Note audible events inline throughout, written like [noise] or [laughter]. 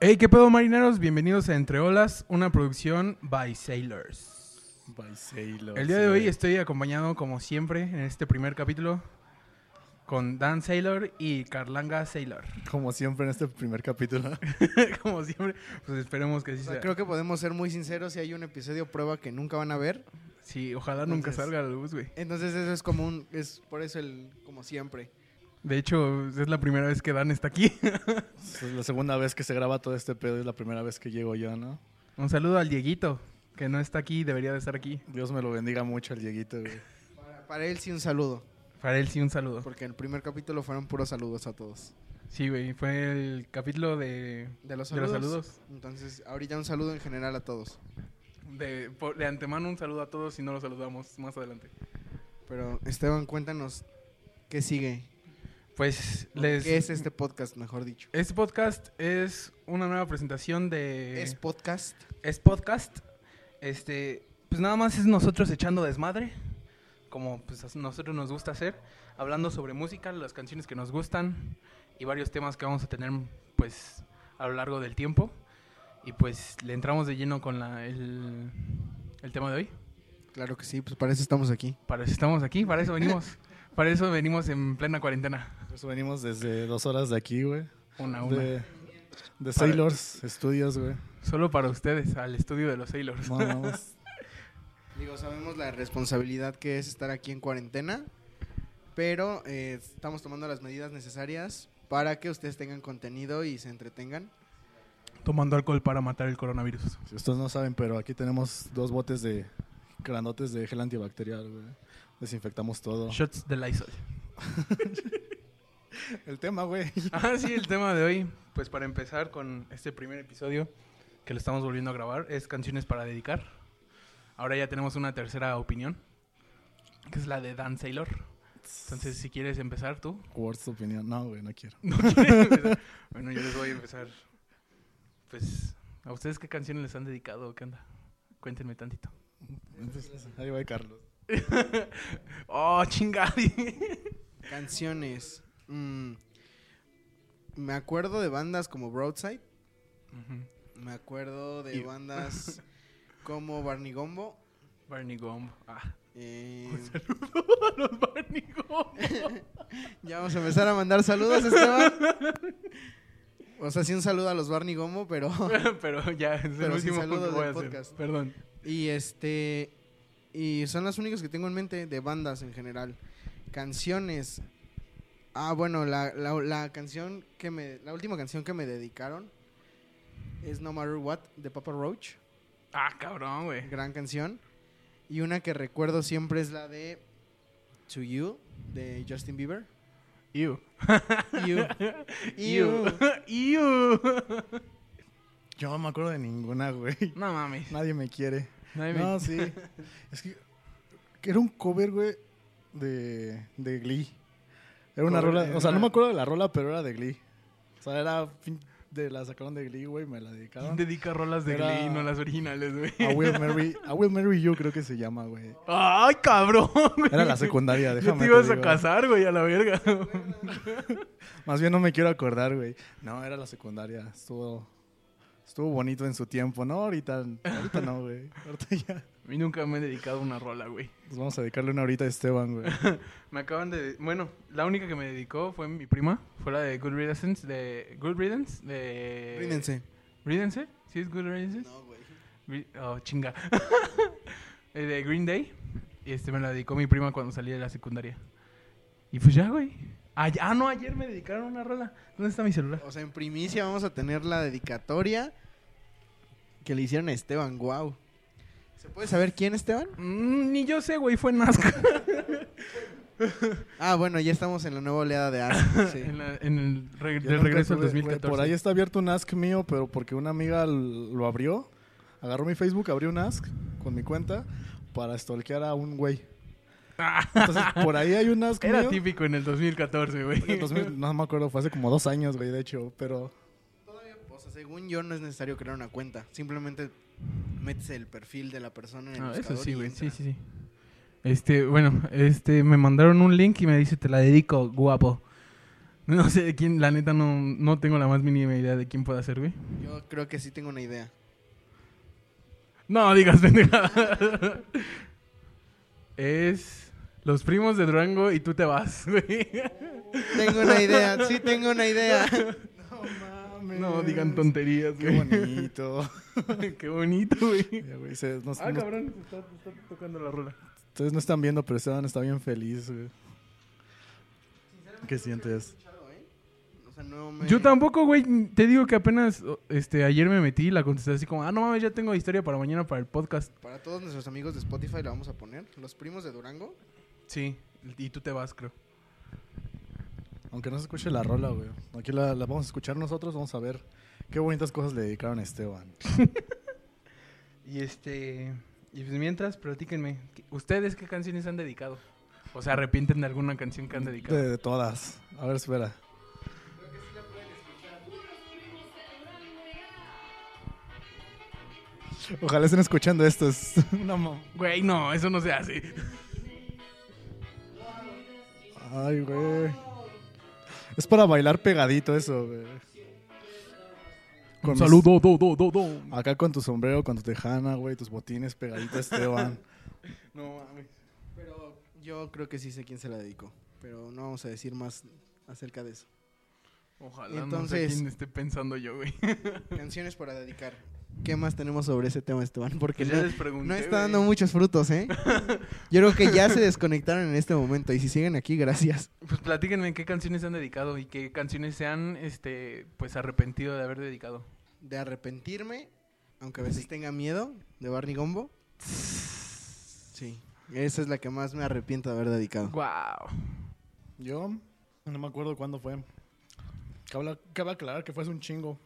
Hey, ¿qué pedo marineros? Bienvenidos a Entre Olas, una producción by Sailors. By Sailor. El día de hoy estoy acompañado, como siempre, en este primer capítulo, con Dan Sailor y Carlanga Sailor. [laughs] Como siempre en este primer capítulo. como siempre, pues esperemos que sí O sea, sea. creo que podemos ser muy sinceros si hay un episodio prueba que nunca van a ver. Sí, ojalá nunca salga a la luz, güey. Entonces eso es como un, es por eso el, como siempre. De hecho, es la primera vez que Dan está aquí. [laughs] Es la segunda vez que se graba todo este pedo y es la primera vez que llego yo, ¿no? Un saludo al Dieguito, que no está aquí, debería de estar aquí. Dios me lo bendiga mucho el Dieguito, güey. Para, para él sí un saludo, Para él sí, un saludo. porque en el primer capítulo fueron puros saludos a todos. Sí, güey, fue el capítulo de, De los de saludos. los saludos. Entonces, ahorita un saludo en general a todos. De, por- de antemano un saludo a todos y no los saludamos más adelante. Pero Esteban, cuéntanos qué sigue. Pues les... ¿Qué es este podcast, mejor dicho? Este podcast es una nueva presentación de... Es podcast. es podcast. Este, pues nada más es nosotros echando desmadre, como pues a nosotros nos gusta hacer, hablando sobre música, las canciones que nos gustan y varios temas que vamos a tener pues a lo largo del tiempo. Y pues le entramos de lleno con la, el, el tema de hoy. Claro que sí, pues para eso estamos aquí. Para eso estamos aquí, para eso venimos. [laughs] para eso venimos en plena cuarentena. Por eso venimos desde dos horas de aquí, güey. Una a una. De, de Sailors Studios, güey. Solo para ustedes, al estudio de los Sailors. No, vamos. [laughs] Digo, sabemos la responsabilidad que es estar aquí en cuarentena, pero eh, estamos tomando las medidas necesarias para que ustedes tengan contenido y se entretengan. Tomando alcohol para matar el coronavirus. Si ustedes no saben, pero aquí tenemos dos botes de grandotes de gel antibacterial, güey. Desinfectamos todo. Shots de Lysol. [laughs] El tema, güey. Ah, sí, el tema de hoy, pues para empezar con este primer episodio que lo estamos volviendo a grabar, es canciones para dedicar. Ahora ya tenemos una tercera opinión, que es la de Dan Sailor. Entonces, si quieres empezar tú. Words tu opinión. No, güey, no quiero. ¿No empezar? Bueno, yo les voy a empezar. Pues, ¿a ustedes qué canciones les han dedicado? ¿Qué onda? Cuéntenme tantito. Ahí va Carlos. [laughs] oh, chingadi. Canciones. mm, me acuerdo de bandas como Broadside. Me acuerdo de bandas [laughs] como Barney Gombo. Barney Gumbo. Ah, eh, un saludo [laughs] a los Barney Gumbo. ya vamos a empezar a mandar saludos, Esteban. O sea, sí un saludo a los Barney Gombo, pero... Pero ya, es el Pero último saludos a del hacer. podcast. Perdón. Y este. Y son las únicas que tengo en mente de bandas en general. Canciones. Ah, bueno, la, la, la canción que me. La última canción que me dedicaron es No Matter What de Papa Roach. Ah, cabrón, güey. Gran canción. Y una que recuerdo siempre es la de To You de Justin Bieber. You. Ew. You. [laughs] Ew. [laughs] Yo no me acuerdo de ninguna, güey. No mames. Nadie me quiere. No, sí. [laughs] Es que, que era un cover, güey, de, de Glee. Era una Cover, rola, era o sea, no me acuerdo de la rola, pero era de Glee. O sea, era de la sacaron de Glee, güey, me la ¿Quién dedicaron. dedica rolas de Era- Glee, no las originales, güey? A Will [laughs] Marry, a Will Marry You creo que se llama, güey. Ay, cabrón, güey. Era la [laughs] secundaria, déjame te ibas a digo. casar, güey, a la verga. Más bien no me quiero acordar, güey. No, era la secundaria. Estuvo estuvo bonito en su tiempo, ¿no? Ahorita ahorita no, güey. [laughs] Ahorita ya. A mí nunca me he dedicado una rola, güey. Pues vamos a dedicarle una ahorita a Esteban, güey. [laughs] Me acaban de... Bueno, la única que me dedicó fue mi prima. Fue la de Good Riddance, de... Good Riddance, de... Ríndense. ¿Riddance? ¿Sí es Good Riddance? No, güey. Oh, chinga. [laughs] Eh, de Green Day. Y este me la dedicó mi prima cuando salí de la secundaria. Y pues ya, güey. Ah, ah, no, ayer me dedicaron una rola. ¿Dónde está mi celular? O sea, en primicia vamos a tener la dedicatoria que le hicieron a Esteban. Wow. ¿Se puede saber quién, Esteban? Mm, ni yo sé, güey, fue Nazca. [laughs] Ah, bueno, ya estamos en la nueva oleada de Ask. [laughs] sí. en, la- en el reg- del regreso del tuve, güey, 2014. Por ahí está abierto un ask mío, pero porque una amiga lo abrió. Agarró mi Facebook, abrió un ask con mi cuenta para stalkear a un güey. Entonces, por ahí hay un ask Era mío. típico en el 2014, güey. En el 2000, no me acuerdo, fue hace como dos años, güey, de hecho, pero... Todavía, o sea, según yo, no es necesario crear una cuenta. Simplemente metes el perfil de la persona en el Ah, eso buscador sí, y güey. Sí, sí, sí. Este, bueno, este, me mandaron un link y me dice, te la dedico, guapo. [laughs] No sé de quién, la neta no, no tengo la más mínima idea de quién pueda ser, güey. Yo creo que sí tengo una idea. No digas pendejada. [laughs] es los primos de Durango y tú te vas, [laughs] güey. Tengo una idea, sí tengo una idea. No mames. No digan tonterías, Qué güey. bonito. [laughs] Qué bonito, güey. Ya, güey, se- nos- Ah, nos- cabrón, se está, se está tocando la rola. ustedes no están viendo, pero Esteban está bien feliz, güey. ¿Qué sientes? O sea, no me... Yo tampoco, güey. Te digo que apenas este, ayer me metí y la contesté así como, ah, no mames, ya tengo historia para mañana para el podcast. Para todos nuestros amigos de Spotify la vamos a poner. Los primos de Durango. Sí, y tú te vas, creo. Aunque no se escuche la rola, güey. Aquí la, la vamos a escuchar nosotros, vamos a ver qué bonitas cosas le dedicaron a Esteban. [laughs] Y este. Y pues mientras, platíquenme. ¿qué- ¿Ustedes qué canciones han dedicado? O se arrepienten de alguna canción que han dedicado. De, de todas. A ver, espera. Ojalá estén escuchando esto. Es [laughs] una Güey, no, eso no se hace. Ay, güey. Es para bailar pegadito eso, güey. Con Un mis- saludo, do, do, do, do. Acá con tu sombrero, con tu tejana, güey, tus botines pegaditos, [laughs] Esteban. No mames. Pero yo creo que sí sé quién se la dedicó. Pero no vamos a decir más acerca de eso. Ojalá no sé Entonces- quién esté pensando yo, güey. Canciones para dedicar. ¿Qué más tenemos sobre ese tema, Esteban? Porque Que ya no, les pregunté. no está güey. dando muchos frutos, ¿eh? [laughs] Yo creo que ya se desconectaron en este momento. Y si siguen aquí, gracias. Pues platíquenme qué canciones han dedicado y qué canciones se han, este, pues arrepentido de haber dedicado. De arrepentirme, aunque a veces tenga miedo, de Barney Gombo. Sí. Esa es la que más me arrepiento de haber dedicado. Wow. Yo no me acuerdo cuándo fue. Cabe, cabe aclarar que fue hace un chingo.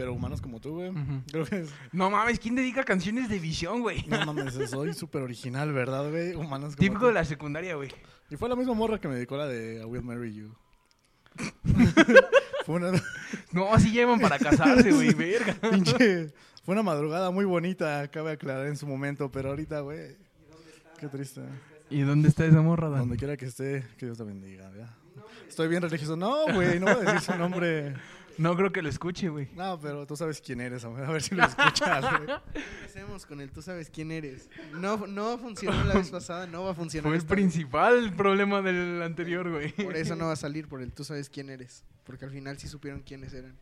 Pero humanos como tú, güey. Ujú. Creo que es... No mames, ¿quién dedica canciones de visión, güey? No [laughs] mames, soy súper original, ¿verdad, güey? Humanos como Típico tú. de la secundaria, güey. Y fue la misma morra que me dedicó la de I Will Marry You. [laughs] fue una No, así llevan para casarse, güey, [laughs] verga. pinche... Fue una madrugada muy bonita, cabe aclarar en su momento, pero ahorita, güey... Qué triste. ¿Y dónde está esa morra, Dan? Donde quiera que esté, que Dios la bendiga, ¿ya? Estoy bien religioso. No, güey, no voy a decir su nombre. No creo que lo escuche, güey. No, pero tú sabes quién eres, hombre. A ver si lo escuchas, güey. [laughs] Empecemos con el tú sabes quién eres. No, no funcionó la vez pasada, no va a funcionar. Fue el esta vez. principal problema del anterior, güey. Por eso no va a salir, por el tú sabes quién eres. Porque al final sí supieron quiénes eran.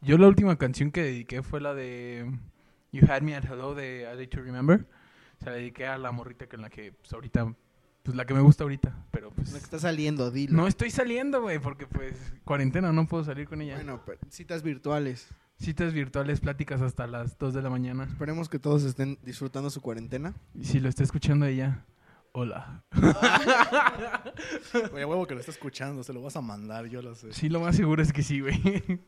Yo la última canción que dediqué fue la de You Had Me at Hello de I Like to Remember. Se la dediqué a la morrita con la que pues ahorita, pues la que me gusta ahorita, pero pues La que está saliendo, dilo. no estoy saliendo, güey, porque pues cuarentena, no puedo salir con ella. Bueno, pero citas virtuales. Citas virtuales, pláticas hasta las 2 de la mañana. Esperemos que todos estén disfrutando su cuarentena. Y si lo está escuchando ella, hola. [laughs] Oye, huevo que lo está escuchando, se lo vas a mandar, yo lo sé. Sí, lo más seguro es que sí, güey. [laughs]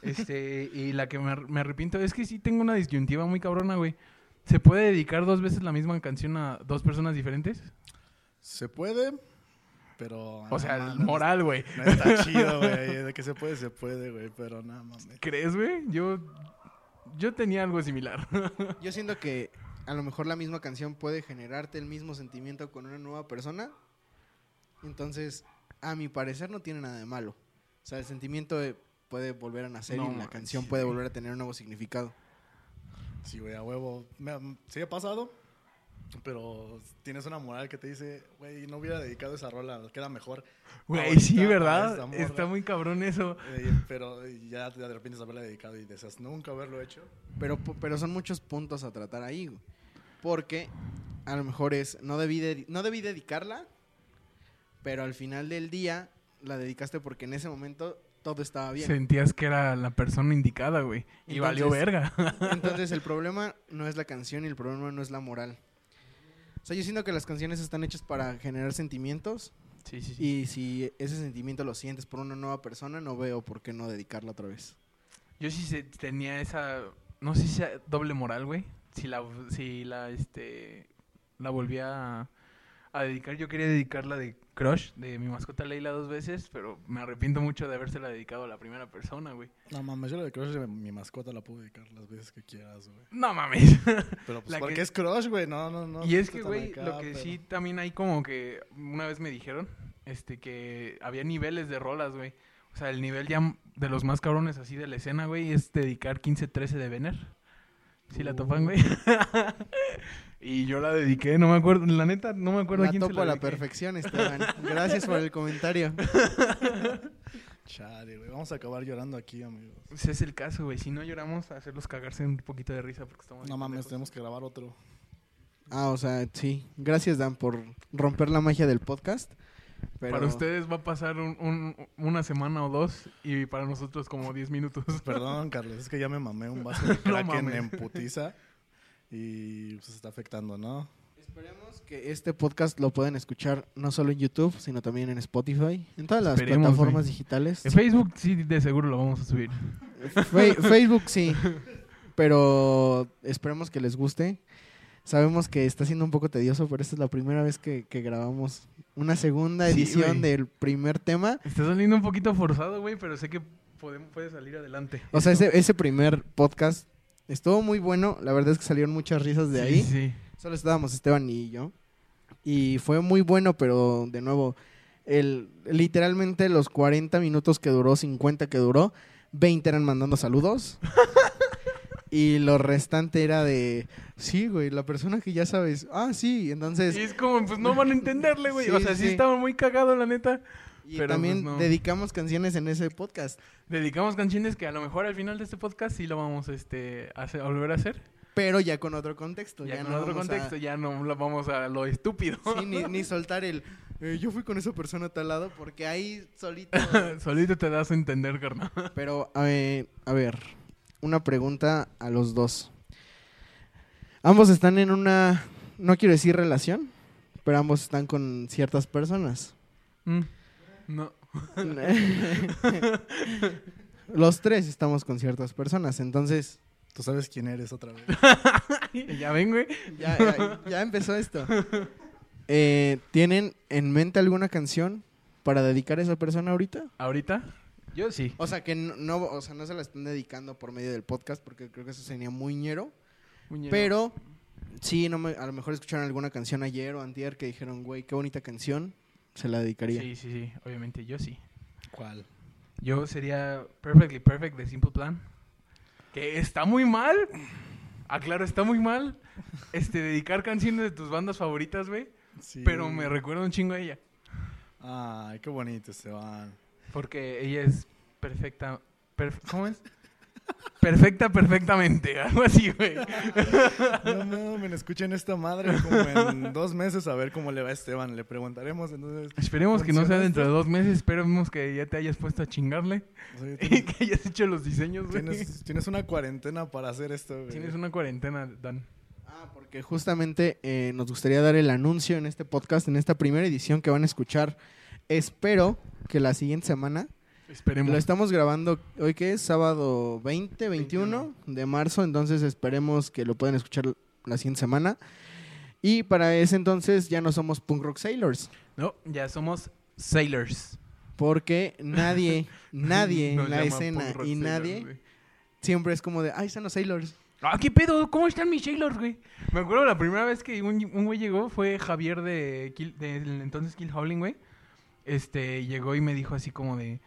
Este, y la que me, ar- me arrepiento es que sí tengo una disyuntiva muy cabrona, güey. ¿Se puede dedicar dos veces la misma canción a dos personas diferentes? Se puede, pero... O sea, no, el moral, güey. No, está [laughs] chido, güey. De que se puede, se puede, güey. Pero nada mames. ¿Crees, güey? Yo, yo tenía algo similar. [laughs] Yo siento que a lo mejor la misma canción puede generarte el mismo sentimiento con una nueva persona. Entonces, a mi parecer no tiene nada de malo. O sea, el sentimiento puede volver a nacer No y la canción puede volver a tener un nuevo significado. Sí, güey, a huevo. Me, sí ha pasado, pero tienes una moral que te dice, güey, no hubiera dedicado esa rola, queda mejor. Güey, sí, ¿verdad? Está muy cabrón eso. Eh, pero ya de repente haberla dedicado y deseas nunca haberlo hecho. Pero, pero son muchos puntos a tratar ahí, güey. Porque a lo mejor es, no debí, de- no debí dedicarla, pero al final del día la dedicaste porque en ese momento todo estaba bien. Sentías que era la persona indicada, güey. Y Entonces- valió verga. Entonces el [laughs] problema no es la canción y el problema no es la moral. O sea, yo siento que las canciones están hechas para generar sentimientos sí, sí, sí. y si ese sentimiento lo sientes por una nueva persona, no veo por qué no dedicarla otra vez. Yo sí se- tenía esa, no sé si sea doble moral, güey. Si la, si la, este, la volví a, a dedicar. Yo quería dedicarla de Crush, de mi mascota Leila dos veces, pero me arrepiento mucho de habérsela dedicado a la primera persona, güey. No mames, yo lo de Crush de mi mascota la puedo dedicar las veces que quieras, güey. No mames. [laughs] Pero pues La porque que- es Crush, güey, no, no, no. y es que, güey, acá, lo que pero- sí también hay como que una vez me dijeron, este, que había niveles de rolas, güey. O sea, el nivel ya de los más cabrones así de la escena, güey, es dedicar 15-13 de Vener. Si la topan, güey. [laughs] y yo la dediqué, no me acuerdo, la neta, no me acuerdo a La quién se topo a la dediqué. perfección, Esteban. Gracias por el comentario. [laughs] Chale, güey. Vamos a acabar llorando aquí, amigos. Ese es el caso, güey. Si no lloramos, a hacerlos cagarse un poquito de risa porque estamos... No mames, tenemos que grabar otro. Ah, o sea, sí. Gracias, Dan, por romper la magia del podcast. Pero Para ustedes va a pasar un- un- una semana o dos y para nosotros como 10 minutos. Perdón, [laughs] Carlos, es que ya me mamé un vaso [laughs] de No Kraken mames. en putiza. Y pues se está afectando, ¿no? Esperemos que este podcast lo puedan escuchar no solo en YouTube, sino también en Spotify, en todas las Esperemos, plataformas güey. digitales. En Facebook sí, de seguro lo vamos a subir. Fe- [laughs] Facebook sí, pero esperemos que les guste. Sabemos que está siendo un poco tedioso, pero esta es la primera vez que, que grabamos una segunda edición del primer tema. Está saliendo un poquito forzado, güey, pero sé que podemos, puede salir adelante. O sea, ese, ese primer podcast estuvo muy bueno. La verdad es que salieron muchas risas de Sí, ahí. Sí, Solo estábamos Esteban y yo. Y fue muy bueno, pero de nuevo, el, literalmente los 40 minutos que duró, 50 que duró, 20 eran mandando saludos. [laughs] y lo restante era de, sí, güey, la persona que ya sabes, ah, sí, entonces... Y es como, pues no van a entenderle, güey. [laughs] Sí, o sea, sí, sí. estaba muy cagado, la neta. Y pero, también pues, no. dedicamos canciones en ese podcast. Dedicamos canciones que a lo mejor al final de este podcast sí lo vamos este, a, hacer- a volver a hacer. Pero ya con otro contexto. Ya, Ya, con no otro a- contexto, ya no lo vamos a lo estúpido. Sí, ni, [laughs] ni soltar el, "Eh, yo fui con esa persona a tal lado, porque ahí solito... [laughs] Solito te das a entender, carnal. Pero, eh, a ver, una pregunta a los dos. Ambos están en una, no quiero decir relación, pero ambos están con ciertas personas. Mm, No. [laughs] los tres estamos con ciertas personas, entonces Tú sabes quién eres otra vez. [laughs] ya ven, güey. ya, ya- ya empezó esto. Eh, ¿Tienen en mente alguna canción para dedicar a esa persona ahorita? ¿Ahorita? Yo sí. O sea, que no, no- o sea, no se la están dedicando por medio del podcast, porque creo que eso sería muy ñero. Pero sí, no me- a lo mejor escucharon alguna canción ayer o antier que dijeron, güey, qué bonita canción, se la dedicaría. Sí, sí, sí. Obviamente, yo sí. ¿Cuál? Yo sería Perfectly Perfect de Simple Plan. Que está muy mal. Aclaro, está muy mal. Este, dedicar canciones de tus bandas favoritas, güey. Sí. Pero me recuerda un chingo a ella. Ay, qué bonito, Esteban. Porque ella es perfecta. perf- ¿Cómo es? Perfecta, perfectamente. Algo así, güey. No mames, escuchen esta madre como en dos meses a ver cómo le va a Esteban. Le preguntaremos entonces. Esperemos que no sea ¿Funciona dentro de dos meses. Esperemos que ya te hayas puesto a chingarle. Y que hayas hecho los diseños, güey. tienes- tienes una cuarentena para hacer esto, güey. Tienes una cuarentena, Dan. Ah, porque justamente eh, nos gustaría dar el anuncio en este podcast, en esta primera edición que van a escuchar. Espero que la siguiente semana, Esperemos. lo estamos grabando hoy que es sábado 20, 21 de marzo, entonces esperemos que lo puedan escuchar la siguiente semana. Y para ese entonces ya no somos Punk Rock Sailors. No, ya somos Sailors. Porque nadie, [laughs] nadie Nos en la escena y nadie siempre es como de, ay, están los Sailors. Ah, ¿qué pedo? ¿Cómo están mis Sailors, güey? Me acuerdo la primera vez que un, un güey llegó fue Javier de, Kill, del entonces Kill Howling, güey. Este, llegó y me dijo así como de...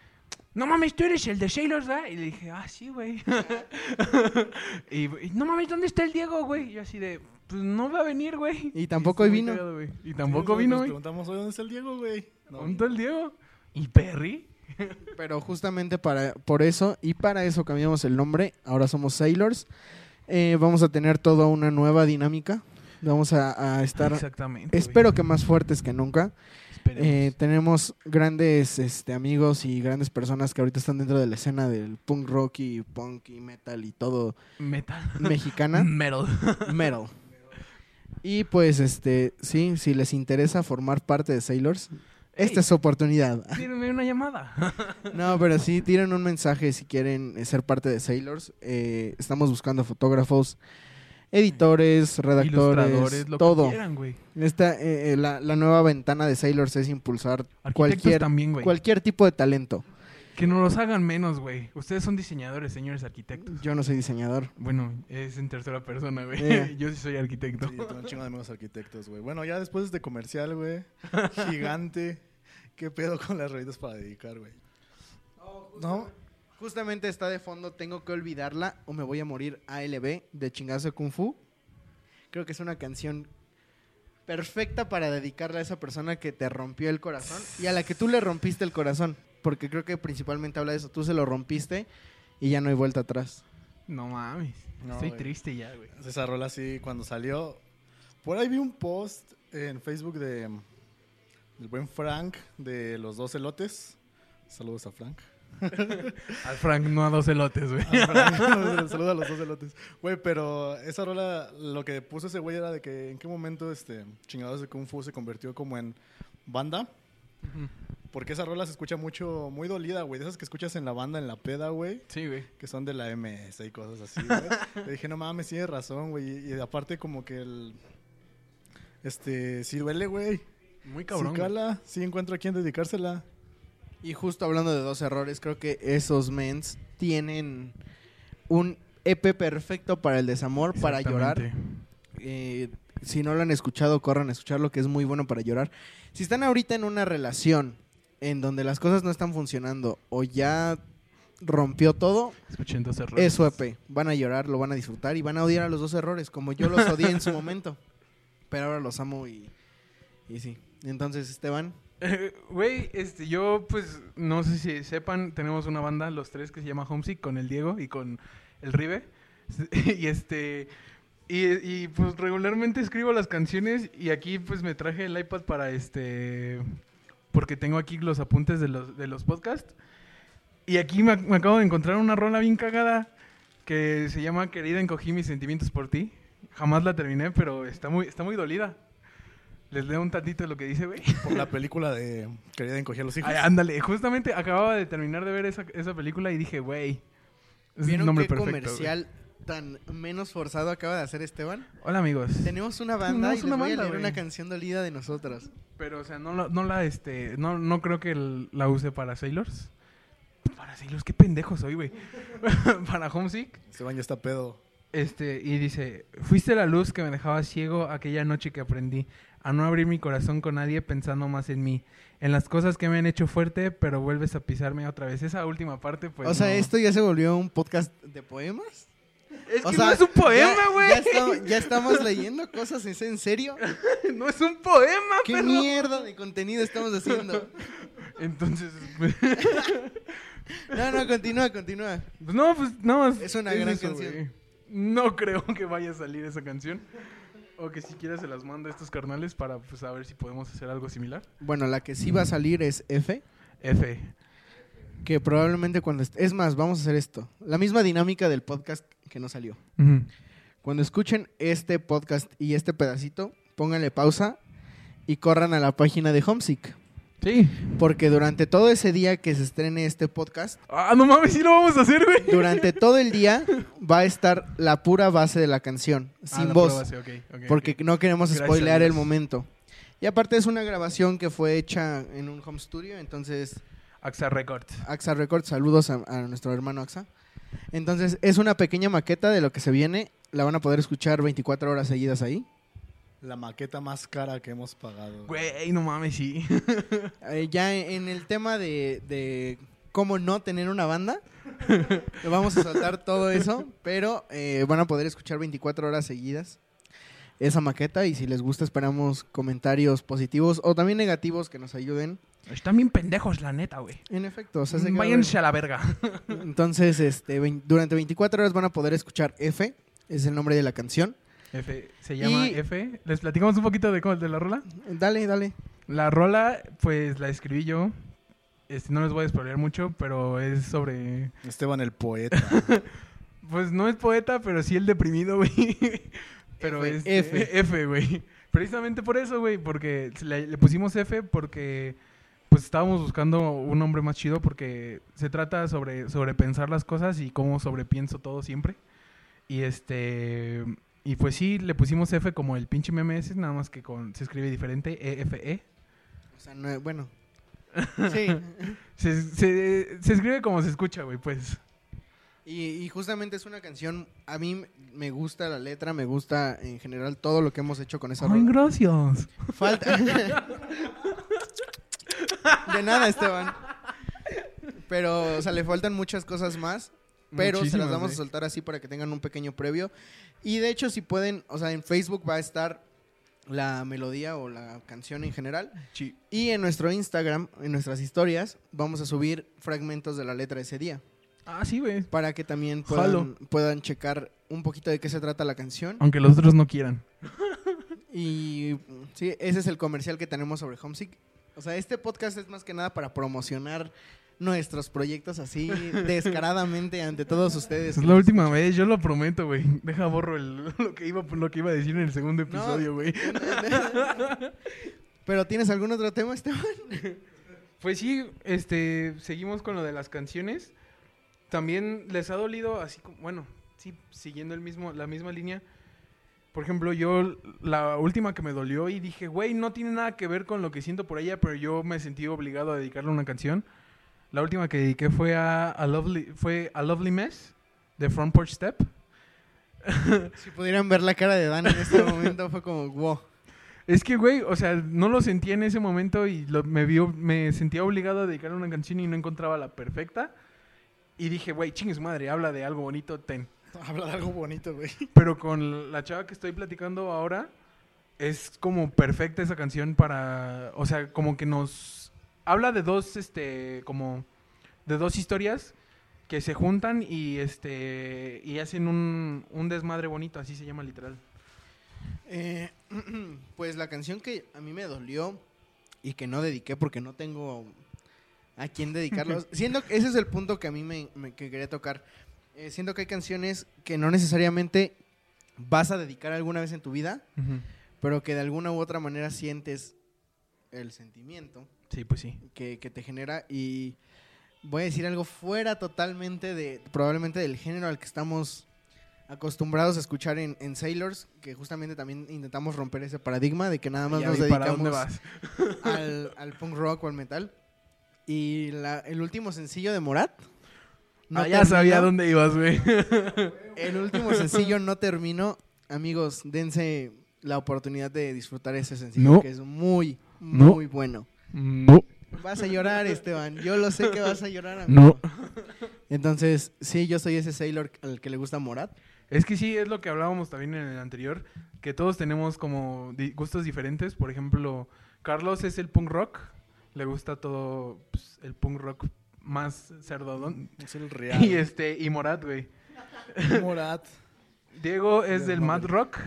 No mames, tú eres el de Sailors, ¿verdad? Y le dije, ah, sí, güey. [laughs] y, y, no mames, ¿dónde está el Diego, güey? Y yo así de, pues no va a venir, güey. Y tampoco vino. güey. Y tampoco nos vino, güey. preguntamos, "Oye, ¿dónde está el Diego, güey? No, ¿Dónde está el Diego? ¿Y Perry? [laughs] Pero justamente para, por eso y para eso cambiamos el nombre. Ahora somos Sailors. Eh, vamos a tener toda una nueva dinámica. Vamos a, a estar, Exactamente. espero que más fuertes que nunca. Eh, tenemos grandes este, amigos y grandes personas que ahorita están dentro de la escena del punk rock y punk y metal y todo Metal. mexicana. [laughs] Metal. metal. Y pues, este, sí, si les interesa formar parte de Sailors, esta es su oportunidad. [laughs] Tírenme una llamada. [laughs] No, pero sí, tiren un mensaje si quieren eh, ser parte de Sailors. Eh, estamos buscando fotógrafos, editores, redactores, lo todo. que quieran, güey. Esta, eh, eh, la, la nueva ventana de Sailors es impulsar Arquitectos cualquier, también, güey. cualquier tipo de talento. Que no los hagan menos, güey. Ustedes son diseñadores, señores arquitectos. Yo no soy diseñador. Bueno, es en tercera persona, güey. Eh. [laughs] Yo sí soy arquitecto. Sí, un chingo de amigos arquitectos, güey. Bueno, ya después de este comercial, güey, [laughs] gigante, ¿Qué pedo con las rolitas para dedicar, güey? ¿No? Justamente está de fondo, tengo que olvidarla o me voy a morir ALB de chingazo de Kung Fu. Creo que es una canción perfecta para dedicarla a esa persona que te rompió el corazón y a la que tú le rompiste el corazón. Porque creo que principalmente habla de eso. Tú se lo rompiste y ya no hay vuelta atrás. No mames. No, Estoy güey. triste ya, güey. Esa rola así, cuando salió. Por ahí vi un post en Facebook de del buen Frank de los dos elotes. Saludos a Frank. Al Frank no a dos elotes, güey. Saludos a los dos elotes. Güey, pero esa rola, lo que puso ese güey era de que en qué momento este chingados de Kung Fu se convirtió como en banda. Porque esa rola se escucha mucho, muy dolida, güey. De esas que escuchas en la banda, en la peda, güey. Sí, güey. Que son de la MS y cosas así, güey. [laughs] Le dije, no mames, tienes razón, güey. Y, y aparte como que el... Este, sí duele, güey. Muy Sí cabrón. güey. cala, sí encuentro a quien dedicársela. Y justo hablando de dos errores, creo que esos mens tienen un EP perfecto para el desamor, para llorar. Eh, si no lo han escuchado, corran a escucharlo, que es muy bueno para llorar. Si están ahorita en una relación en donde las cosas no están funcionando o ya rompió todo, Escuchen dos errores. es su EP. Van a llorar, lo van a disfrutar y van a odiar a los dos errores, como yo los odié en su momento. Pero ahora los amo y, y sí. Entonces, Esteban, Eh, [laughs] Güey, este, yo pues no sé si sepan, tenemos una banda, los tres, que se llama Homesick, con el Diego y con el Ribe. [laughs] y este, y, y, pues regularmente escribo las canciones y aquí pues me traje el iPad para este, porque tengo aquí los apuntes de los, de los podcasts. Y aquí me, me acabo de encontrar una rola bien cagada que se llama Querida, encogí mis sentimientos por ti. Jamás la terminé, pero está muy, está muy dolida. Les leo un tantito de lo que dice, güey. Por la película de Querida encogía a los hijos. Ay, ándale, justamente acababa de terminar de ver esa, esa película y dije, güey. Es ¿vieron nombre qué perfecto, comercial tan menos forzado acaba de hacer Esteban? Hola, amigos. Tenemos una banda Tenemos y les una voy a banda, leer güey. una canción dolida de nosotros. Pero, o sea, no, la- no la, este, no, no creo que el- la use para Sailors. Para Sailors, qué pendejo soy, güey. [laughs] para Homesick. Esteban ya está pedo. Este, y dice, fuiste la luz que me dejaba ciego aquella noche que aprendí a no abrir mi corazón con nadie pensando más en mí, en las cosas que me han hecho fuerte, pero vuelves a pisarme otra vez. Esa última parte, pues. o sea, no. ¿esto ya se volvió un podcast de poemas? Es o que sea, no es un poema, güey. Ya, estamos, ya estamos leyendo cosas, ¿es en serio? [laughs] no es un poema, ¿Qué perro. mierda de contenido estamos haciendo? [laughs] Entonces, No, no, continúa, continúa. [laughs] pues no, pues no. Es una gran canción. No creo que vaya a salir esa canción. O que siquiera se las manda a estos carnales para pues a ver si podemos hacer algo similar. Bueno, la que sí va a salir es F, F. que probablemente cuando... est- Es más, vamos a hacer esto. La misma dinámica del podcast que no salió. Cuando escuchen este podcast y este pedacito, pónganle pausa y corran a la página de Homesick. Sí. Porque durante todo ese día que se estrene este podcast, Ah, no mames, sí lo vamos a hacer, güey. durante [laughs] todo el día va a estar la pura base de la canción, Ah, sin la voz, prueba, sí, ok, ok, porque no queremos Gracias spoilear el momento. Y aparte es una grabación que fue hecha en un home studio, entonces AXA Records. AXA Records, saludos a, a nuestro hermano AXA. Entonces es una pequeña maqueta de lo que se viene, la van a poder escuchar 24 horas seguidas ahí. La maqueta más cara que hemos pagado. Güey, no mames, sí. [laughs] Eh, ya en el tema de, de cómo no tener una banda, [laughs] vamos a soltar todo eso, pero eh, van a poder escuchar 24 horas seguidas esa maqueta y si les gusta esperamos comentarios positivos o también negativos que nos ayuden. Están bien pendejos, la neta, güey. En efecto, o sea, Váyanse a la verga. entonces este, durante 24 horas van a poder escuchar F, es el nombre de la canción. F, se llama Y- F. ¿Les platicamos un poquito de, cómo- de la rola? Dale, dale. La rola, pues la escribí yo. Este, no les voy a spoilear mucho, pero es sobre. Esteban el poeta. [laughs] Pues no es poeta, pero sí el deprimido, güey. [laughs] Pero F, es F. [laughs] F, güey. Precisamente por eso, güey, porque le, le pusimos F porque pues estábamos buscando un hombre más chido porque se trata sobre sobrepensar las cosas y cómo sobrepienso todo siempre. Y este y pues sí le pusimos F como el pinche ese, nada más que con se escribe diferente, E F E. O sea, no, bueno. [laughs] Sí. Se, se, se escribe como se escucha, güey, pues. Y, y justamente es una canción, a mí me gusta la letra, me gusta en general todo lo que hemos hecho con esa Ay, rola. gracias. Falta... De nada, Esteban. Pero, o sea, le faltan muchas cosas más. Pero se las vamos a soltar así para que tengan un pequeño previo. Y de hecho, si pueden, o sea, en Facebook va a estar la melodía o la canción en general. Sí. Y en nuestro Instagram, en nuestras historias, vamos a subir fragmentos de la letra de ese día. Ah, sí, güey. Para que también puedan, puedan checar un poquito de qué se trata la canción. Aunque los otros no quieran. [laughs] Y sí, ese es el comercial que tenemos sobre Homesick. O sea, este podcast es más que nada para promocionar nuestros proyectos así [laughs] descaradamente ante todos ustedes. Es la última vez, yo lo prometo, güey. Deja borro el- [laughs] lo, que iba, lo que iba a decir en el segundo episodio, güey. Pero ¿tienes algún otro tema, Esteban? Pues sí, este, seguimos con lo de las canciones. También les ha dolido, así como, bueno, sí, siguiendo el mismo, la misma línea. Por ejemplo, yo, la última que me dolió y dije, güey, no tiene nada que ver con lo que siento por ella, pero yo me sentí obligado a dedicarle una canción. La última que dediqué fue a, a Lovely, fue a Lovely Mess, de Front Porch Step. [laughs] Si pudieran ver la cara de Dan en este momento, fue como, wow. Es que, güey, o sea, no lo sentía en ese momento y lo- me, vio, me sentía obligado a dedicarle una canción y no encontraba la perfecta. Y dije, güey, chingue su madre, habla de algo bonito, ten. Habla de algo bonito, güey. Pero con la chava que estoy platicando ahora, es como perfecta esa canción para. O sea, como que nos. Habla de dos, este. Como. De dos historias que se juntan y este. Y hacen un, un desmadre bonito, así se llama literal. Eh, [clears throat] pues la canción que a mí me dolió y que no dediqué porque no tengo a quién dedicarlo. [laughs] siendo que ese es el punto que a mí me, me- que quería tocar. Eh, siento que hay canciones que no necesariamente vas a dedicar alguna vez en tu vida, pero que de alguna u otra manera sientes el sentimiento Sí, pues sí. que, que te genera y voy a decir algo fuera totalmente de probablemente del género al que estamos acostumbrados a escuchar en, en Sailors, que justamente también intentamos romper ese paradigma de que nada más Ya nos dedicamos [laughs] al, al punk rock o al metal. Y la- el último sencillo de Morat. no ah, ya terminó. sabía dónde ibas, güey. El último sencillo [laughs] no terminó. Amigos, dense la oportunidad de disfrutar ese sencillo, No. que es muy, No. muy bueno. No. Vas a llorar, Esteban. Yo lo sé que vas a llorar. amigo. No. Entonces, sí, yo soy ese Sailor al que le gusta Morat. Es que sí, es lo que hablábamos también en el anterior, que todos tenemos como gustos diferentes. Por ejemplo, Carlos es el punk rock, le gusta todo pues, el punk rock más cerdodón. Es el [laughs] real. Y este, y Morat, güey. [laughs] Morat. Diego es Del del mad rock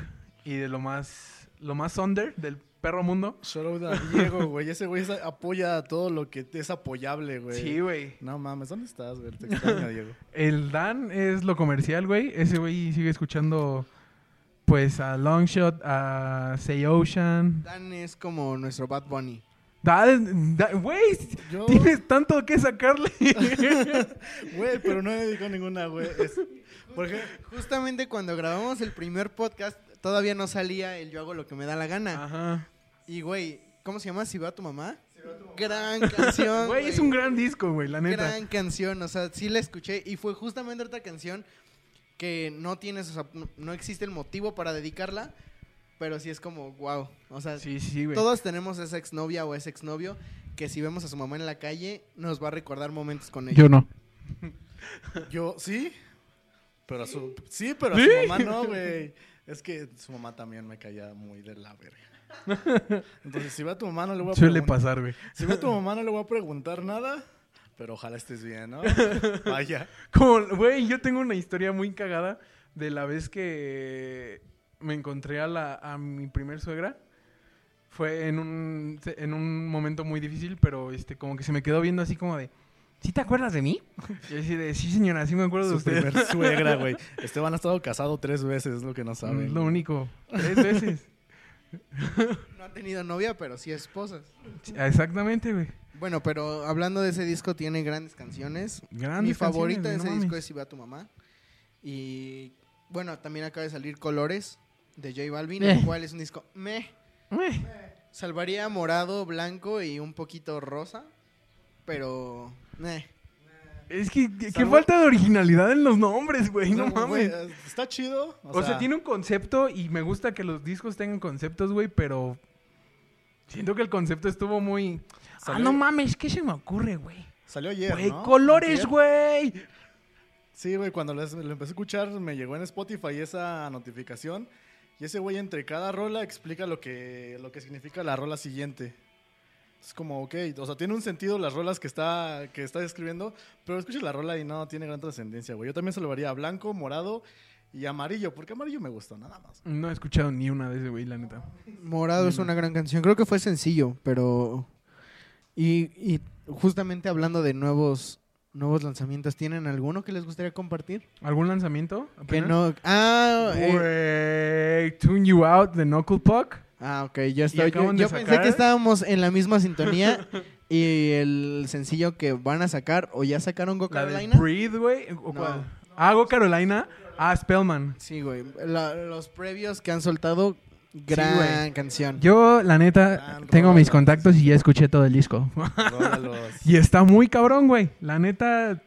y de lo más, lo más under, del perro mundo. Out a Diego, güey. Ese güey apoya todo lo que es apoyable, güey. Sí, güey. No mames, ¿dónde estás, güey? Te extraño, Diego. El Dan es lo comercial, güey. Ese güey sigue escuchando, pues, a Longshot, a Say Ocean. Dan es como nuestro Bad Bunny. Güey, Yo, tienes tanto que sacarle. [laughs] güey, pero no me dedico a ninguna, güey. Es- Por ejemplo, Justamente cuando grabamos el primer podcast, todavía no salía el Yo hago lo que me da la gana. Ajá. Y, güey, ¿cómo se llama? Si va tu mamá. Gran [laughs] canción. Güey, es un gran disco, güey, la neta. gran canción. O sea, sí la escuché y fue justamente otra canción que no tienes, o sea, no, no existe el motivo para dedicarla, pero sí es como, wow. O sea, Sí, sí, güey. todos tenemos esa exnovia o ese exnovio que si vemos a su mamá en la calle nos va a recordar momentos con ella. Yo no. [laughs] yo, sí. Pero a su. Sí, pero a ¿Sí? su mamá no, güey. Es que su mamá también me caía muy de la verga. Entonces, si va a tu mamá, no le voy a Suele preguntar. pasar, güey. Si va a tu mamá, no le voy a preguntar nada. Pero ojalá estés bien, ¿no? [laughs] Vaya. Como, güey, yo tengo una historia muy cagada de la vez que me encontré a, la, a mi primer suegra. Fue en un, en un momento muy difícil, pero este como que se me quedó viendo así como de, ¿sí te acuerdas de mí? Y yo así de, sí señora, sí me acuerdo de Su usted. primer suegra, güey. [laughs] Esteban ha estado casado tres veces, es lo que no saben. Es lo único. Tres veces. No ha tenido novia, pero sí esposas. Exactamente, güey. Bueno, pero hablando de ese disco, tiene grandes canciones. Grandes Mi favorita de ese no disco es Si va a tu mamá. Y bueno, también acaba de salir Colores de J Balvin, Eh. el cual es un disco meh. Eh, Salvaría morado, blanco y un poquito rosa, pero eh. Es que, Salvo- falta de originalidad en los nombres, güey. No mames. Está chido. O, sea, tiene un concepto y me gusta que los discos tengan conceptos, güey, pero Siento que el concepto estuvo muy... Ah, no mames, ¿qué se me ocurre, güey? Salió ayer, Güey, ¿no? colores, güey. Sí, güey, cuando lo empecé a escuchar me llegó en Spotify esa notificación y ese güey entre cada rola explica lo que, lo que significa la rola siguiente. Es como, ok, o sea, tiene un sentido las rolas que está, que está escribiendo, pero escuchas la rola y no tiene gran trascendencia, güey. Yo también se lo vería a blanco, morado y amarillo, porque amarillo me gustó, nada más. No he escuchado ni una de ese güey, la neta. Morado es una gran canción. Creo que fue sencillo, pero. Y, y justamente hablando de nuevos nuevos lanzamientos, ¿tienen alguno que les gustaría compartir? ¿Algún lanzamiento? Que no. Ah, eh, Güey, Tune You Out de Knuckle Puck. Ah ok, yo, estoy, yo, yo pensé que estábamos en la misma sintonía [laughs] y el sencillo que van a sacar o ya sacaron Go La de Carolina. Breathe, güey. ¿O No. cuál? Ah, Go Carolina. Ah, Spellman. Sí, güey. Los previos que han soltado, gran canción. Yo, la neta, Gran tengo rola, mis contactos y ya escuché todo el disco. [laughs] Y está muy cabrón, güey. La neta,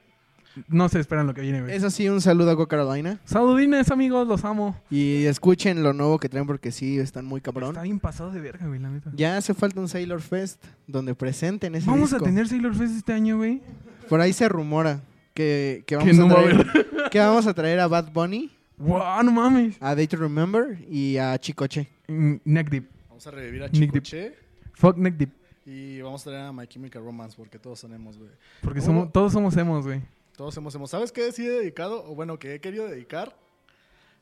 no se esperan lo que viene, güey. Eso sí, un saludo a Go Carolina. Saludines, amigos, los amo. Y escuchen lo nuevo que traen porque sí, están muy cabrón. Está bien pasado de verga, güey, la neta. Ya hace falta un Sailor Fest donde presenten ese Vamos disco. a tener Sailor Fest este año, güey. Por ahí se rumora que, que Que vamos, no a va a traer, que vamos a traer a Bad Bunny, Wow, no mames. a Day to Remember y a Chicoche. Mm, Neck Deep. Vamos a revivir a Nick Deep. Chicoche Fuck Neck Deep. y vamos a traer a My Chemical Romance porque todos tenemos, güey. Porque Oh. somos, todos somos emos, güey. Todos hemos, hemos. ¿Sabes qué sí he dedicado? O bueno, que he querido dedicar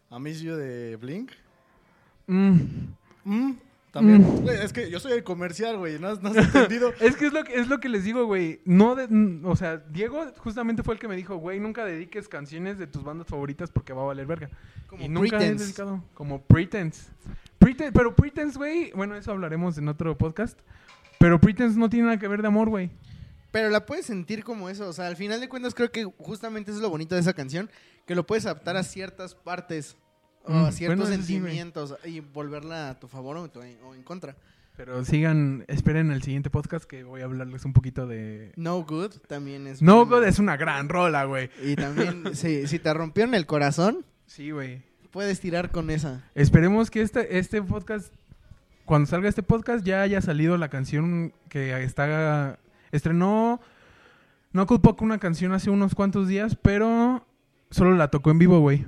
a Miss You de Blink. Mm. Mm, también. Mm. Es que yo soy el comercial, güey. No, has- no has entendido. [laughs] Es que es lo que, es lo que les digo, güey. No de- mm, o sea, Diego justamente fue el que me dijo, güey, nunca dediques canciones de tus bandas favoritas porque va a valer verga. Como y nunca he Pretense. dedicado. Como Pretense. Preten- pero Pretense, güey, bueno, eso hablaremos en otro podcast. Pero Pretense no tiene nada que ver de amor, güey. Pero la puedes sentir como eso. O sea, al final de cuentas creo que justamente eso es lo bonito de esa canción. Que lo puedes adaptar a ciertas partes o Mm, a ciertos bueno, sí, güey. sentimientos y volverla a tu favor o, tu- o en contra. Pero sigan, esperen el siguiente podcast que voy a hablarles un poquito de... No Good también es... No buena. God es una gran rola, güey. Y también, [laughs] si, si te rompieron el corazón, Sí, güey. puedes tirar con esa. Esperemos que este, este podcast, cuando salga este podcast, ya haya salido la canción que está. Estrenó Knuckle Puck una canción hace unos cuantos días, pero solo la tocó en vivo, güey.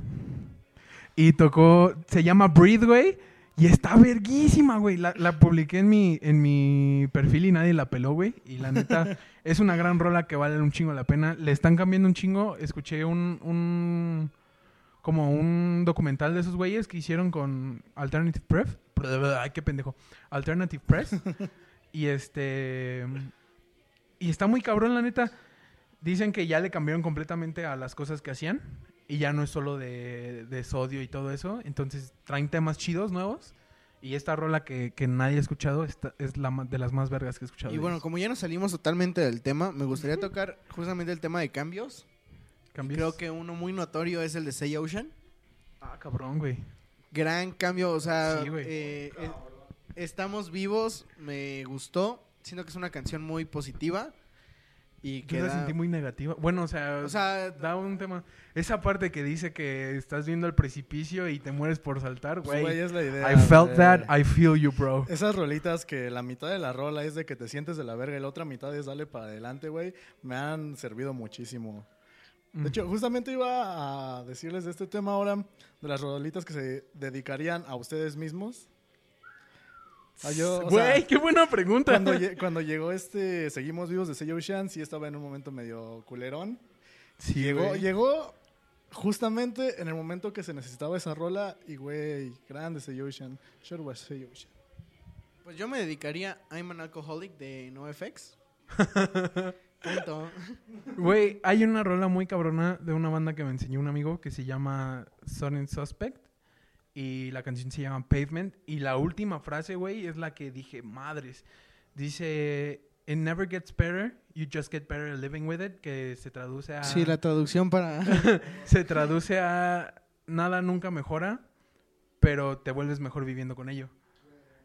Y tocó. Se llama Breathe, güey. Y está verguísima, güey. La, la publiqué en mi, en mi perfil y nadie la peló, güey. Y la neta, [laughs] es una gran rola que vale un chingo la pena. Le están cambiando un chingo. Escuché un, un como un documental de esos güeyes que hicieron con Alternative Press. Ay, qué pendejo. Alternative Press. [laughs] y este. Y está muy cabrón, la neta. Dicen que ya le cambiaron completamente a las cosas que hacían. Y ya no es solo de, de sodio y todo eso. Entonces traen temas chidos nuevos. Y esta rola que, que nadie ha escuchado esta- es la de las más vergas que he escuchado. Y bueno, ellos. como ya nos salimos totalmente del tema, me gustaría tocar justamente el tema de cambios. ¿Cambias? Creo que uno muy notorio es el de Say Ocean. Ah, cabrón, güey. Gran cambio, o sea, Sí, eh, eh, estamos vivos, me gustó. Siento que es una canción muy positiva. Y que Yo la sentí muy negativa. Bueno, o sea, O sea, da un tema. Esa parte que dice que estás viendo el precipicio y te mueres por saltar, Pues, güey, güey. es la idea. I felt that, I feel you, bro. Esas rolitas que la mitad de la rola es de que te sientes de la verga y la otra mitad es darle para adelante, güey, me han servido muchísimo. Mm. De hecho, justamente iba a decirles de este tema ahora, de las rolitas que se dedicarían a ustedes mismos. Ah, yo, o sea, Güey, qué buena pregunta. cuando, cuando llegó este Seguimos Vivos de Say Ocean, sí estaba en un momento medio culerón. Sí, llegó, güey. llegó justamente en el momento que se necesitaba esa rola y, güey, grande Say Ocean. Sure was Say Ocean. pues yo me dedicaría a I'm an Alcoholic de NoFX. [laughs] Punto. Güey, hay una rola muy cabrona de una banda que me enseñó un amigo que se llama Sudden Suspect. Y la canción se llama Pavement. Y la última frase, güey, es la que dije, madres. Dice, It never gets better, you just get better living with it. Que se traduce a... Sí, la traducción para... [laughs] Se traduce a nada nunca mejora, pero te vuelves mejor viviendo con ello.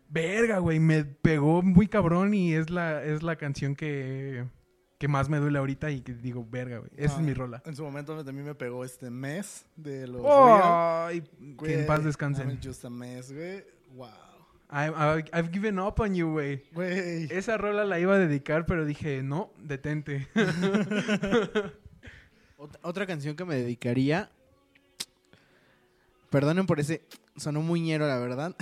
Verga, güey, me pegó muy cabrón y es la, es la canción que, que más me duele ahorita y que digo, verga, güey. Esa Ah, es mi rola. En su momento también me pegó este mes de los Real. Ay, que en Güey, paz I'm descansen. just a mess, güey. Wow. I've given up on you, güey. Güey. Esa rola la iba a dedicar, pero dije, no, detente. [laughs] Ot- otra canción que me dedicaría. Perdonen por ese. Sonó muy ñero, la verdad.